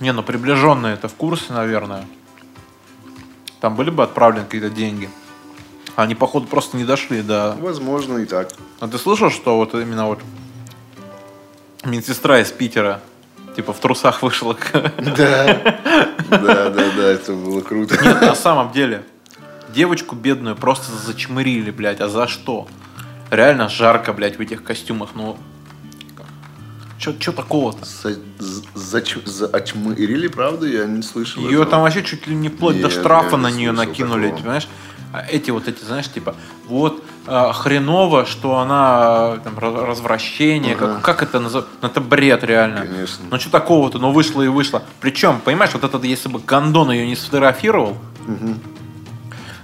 S2: Не, ну приближенные это в курсе, наверное. Там были бы отправлены какие-то деньги. Они, походу, просто не дошли до...
S3: Возможно, и так.
S2: А ты слышал, что вот именно вот медсестра из Питера, типа в трусах вышла.
S3: Да. Да, да, да, это было круто.
S2: Нет, на самом деле, девочку бедную просто зачмырили, блядь, а за что? Реально жарко, блядь, в этих костюмах, ну... Что такого-то?
S3: За- за- зач- за- Очмырили, правда? Я не слышал.
S2: Ее там вообще чуть ли не вплоть до штрафа на
S3: не
S2: нее накинули, понимаешь? А эти вот эти, знаешь, типа, вот а, хреново, что она а, там раз- развращение,
S3: Ага.
S2: как, как это называется? Ну, это бред реально.
S3: Конечно.
S2: Ну что такого-то, ну вышло и вышло. Причем, понимаешь, вот этот, если бы Гондон ее не сфотографировал,
S3: Мгм.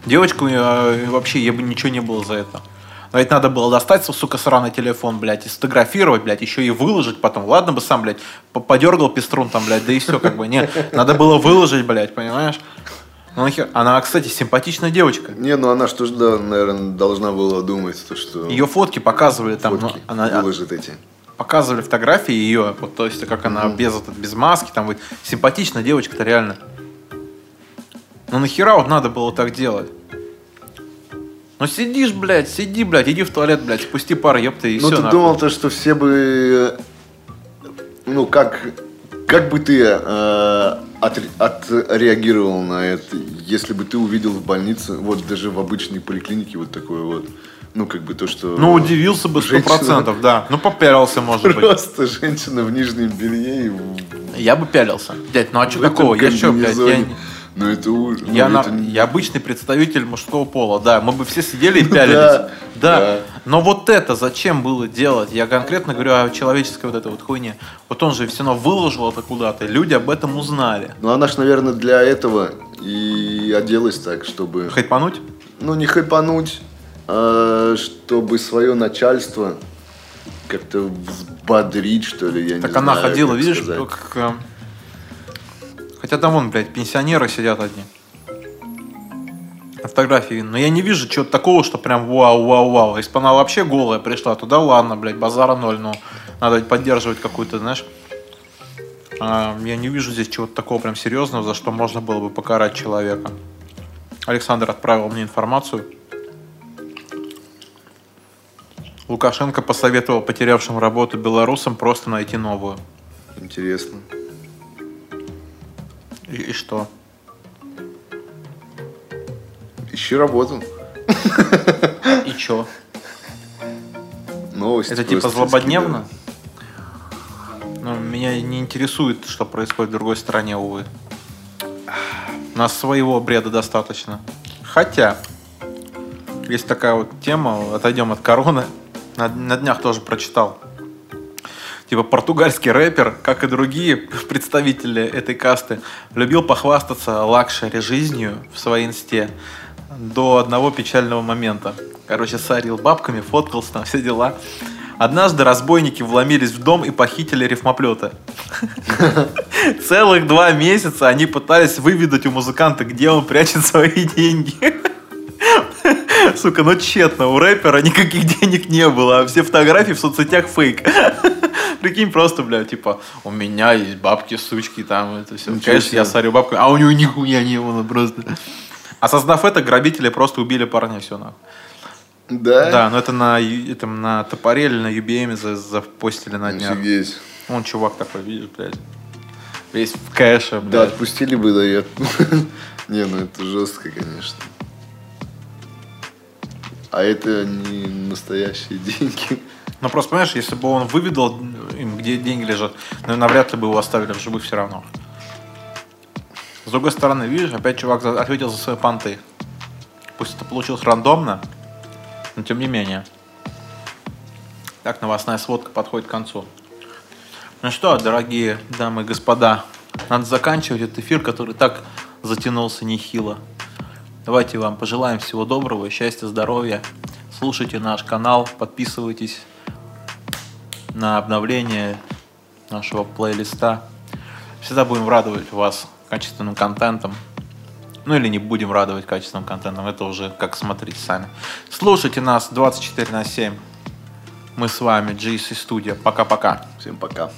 S2: девочку э, вообще ей бы ничего не было за это. Но ведь надо было достать, сука, сраный телефон, блядь, и сфотографировать, блядь, еще и выложить потом. Ладно бы сам, блядь, по- подергал пеструн там, блядь, да и все, как бы. Нет, надо было выложить, блядь, понимаешь? Ну, нахер. Она, кстати, симпатичная девочка.
S3: Не, ну она что ж, да, наверное, должна была думать, то, что
S2: Ее фотки показывали там, ну,
S3: фотки
S2: она,
S3: выложит эти.
S2: показывали фотографии ее, вот, то есть, как она без, этот, без маски, там, вот, симпатичная девочка-то реально. Ну нахера вот надо было так делать? Ну сидишь, блядь, сиди, блядь, иди в туалет, блядь, спусти пар, ёпта, и
S3: Ну,
S2: все.
S3: ты думал то, что все бы, э, ну, как, как бы ты э, отре- отреагировал на это, если бы ты увидел в больнице, вот даже в обычной поликлинике вот такое вот, ну, как бы то, что...
S2: Ну, удивился бы сто
S3: женщина-
S2: процентов, да. Ну, попялился, может быть.
S3: Просто женщина в нижнем белье и
S2: Я бы пялился. Дядь, ну а что такого? Я что, блядь, я,
S3: комбинезоне. Ну, это ужас.
S2: я,
S3: Ну, это не-
S2: я обычный представитель мужского пола, да. Мы бы все сидели и пялились.
S3: Да,
S2: Да.
S3: да.
S2: Но вот это зачем было делать? Я конкретно говорю о человеческой вот этой вот хуйне. Вот он же все равно выложил это куда-то, люди об этом узнали.
S3: Ну, она ж, наверное, для этого и оделась так, чтобы...
S2: Хайпануть?
S3: ну, не хайпануть, а чтобы свое начальство как-то взбодрить, что ли, я не
S2: Так
S3: знаю.
S2: она ходила, видишь,
S3: сказать.
S2: как... Хотя там вон, блядь, пенсионеры сидят одни. Фотографии. Но я не вижу чего-то такого, что прям вау, вау, вау. Если бы она вообще голая пришла, туда ладно, блядь, базара ноль. Но Надо поддерживать какую-то, знаешь, а, я не вижу здесь чего-то такого прям серьезного, за что можно было бы покарать человека. Александр отправил мне информацию. Лукашенко посоветовал потерявшим работу белорусам просто найти новую.
S3: Интересно.
S2: И, и что?
S3: Ищи работу.
S2: И чё?
S3: Новости.
S2: Это типа злободневно? Ну, меня не интересует, что происходит в другой стране, увы. У нас своего бреда достаточно. Хотя, есть такая вот тема, отойдем от короны. На, на днях тоже прочитал. Типа португальский рэпер, как и другие представители этой касты, любил похвастаться luxury жизнью в своей инсте до одного печального момента. Короче, сорил бабками, фоткался, там все дела. Однажды разбойники вломились в дом и похитили рифмоплета. Целых два месяца они пытались выведать у музыканта, где он прячет свои деньги. Сука, ну тщетно, у рэпера никаких денег не было, а все фотографии в соцсетях фейк. Прикинь, просто, бля, типа, у меня есть бабки, сучки, там, это все.
S3: Ничего
S2: Конечно,
S3: себе.
S2: я сорю бабками, а у него нихуя не было просто. Осознав это, грабители просто убили парня, все нахуй.
S3: Да?
S2: Да, но это на, этом, на топоре или на UBM за, запостили на днях.
S3: Офигеть.
S2: Вон чувак такой, видишь, блядь. Весь в кэше,
S3: Да,
S2: блядь.
S3: отпустили бы, да я... Не, ну это жестко, конечно. А это не настоящие деньги.
S2: Ну просто, понимаешь, если бы он выведал им, где деньги лежат, наверное, навряд ли бы его оставили в живых все равно. С другой стороны, видишь, опять чувак ответил за свои понты. Пусть это получилось рандомно, но тем не менее. Так, новостная сводка подходит к концу. Ну что, дорогие дамы и господа, надо заканчивать этот эфир, который так затянулся нехило. Давайте вам пожелаем всего доброго, счастья, здоровья. Слушайте наш канал, подписывайтесь на обновление нашего плейлиста. Всегда будем радовать вас качественным контентом. Ну или не будем радовать качественным контентом, это уже как смотрите сами. Слушайте нас 24 на 7. Мы с вами, GC Studio. Пока-пока.
S3: Всем пока.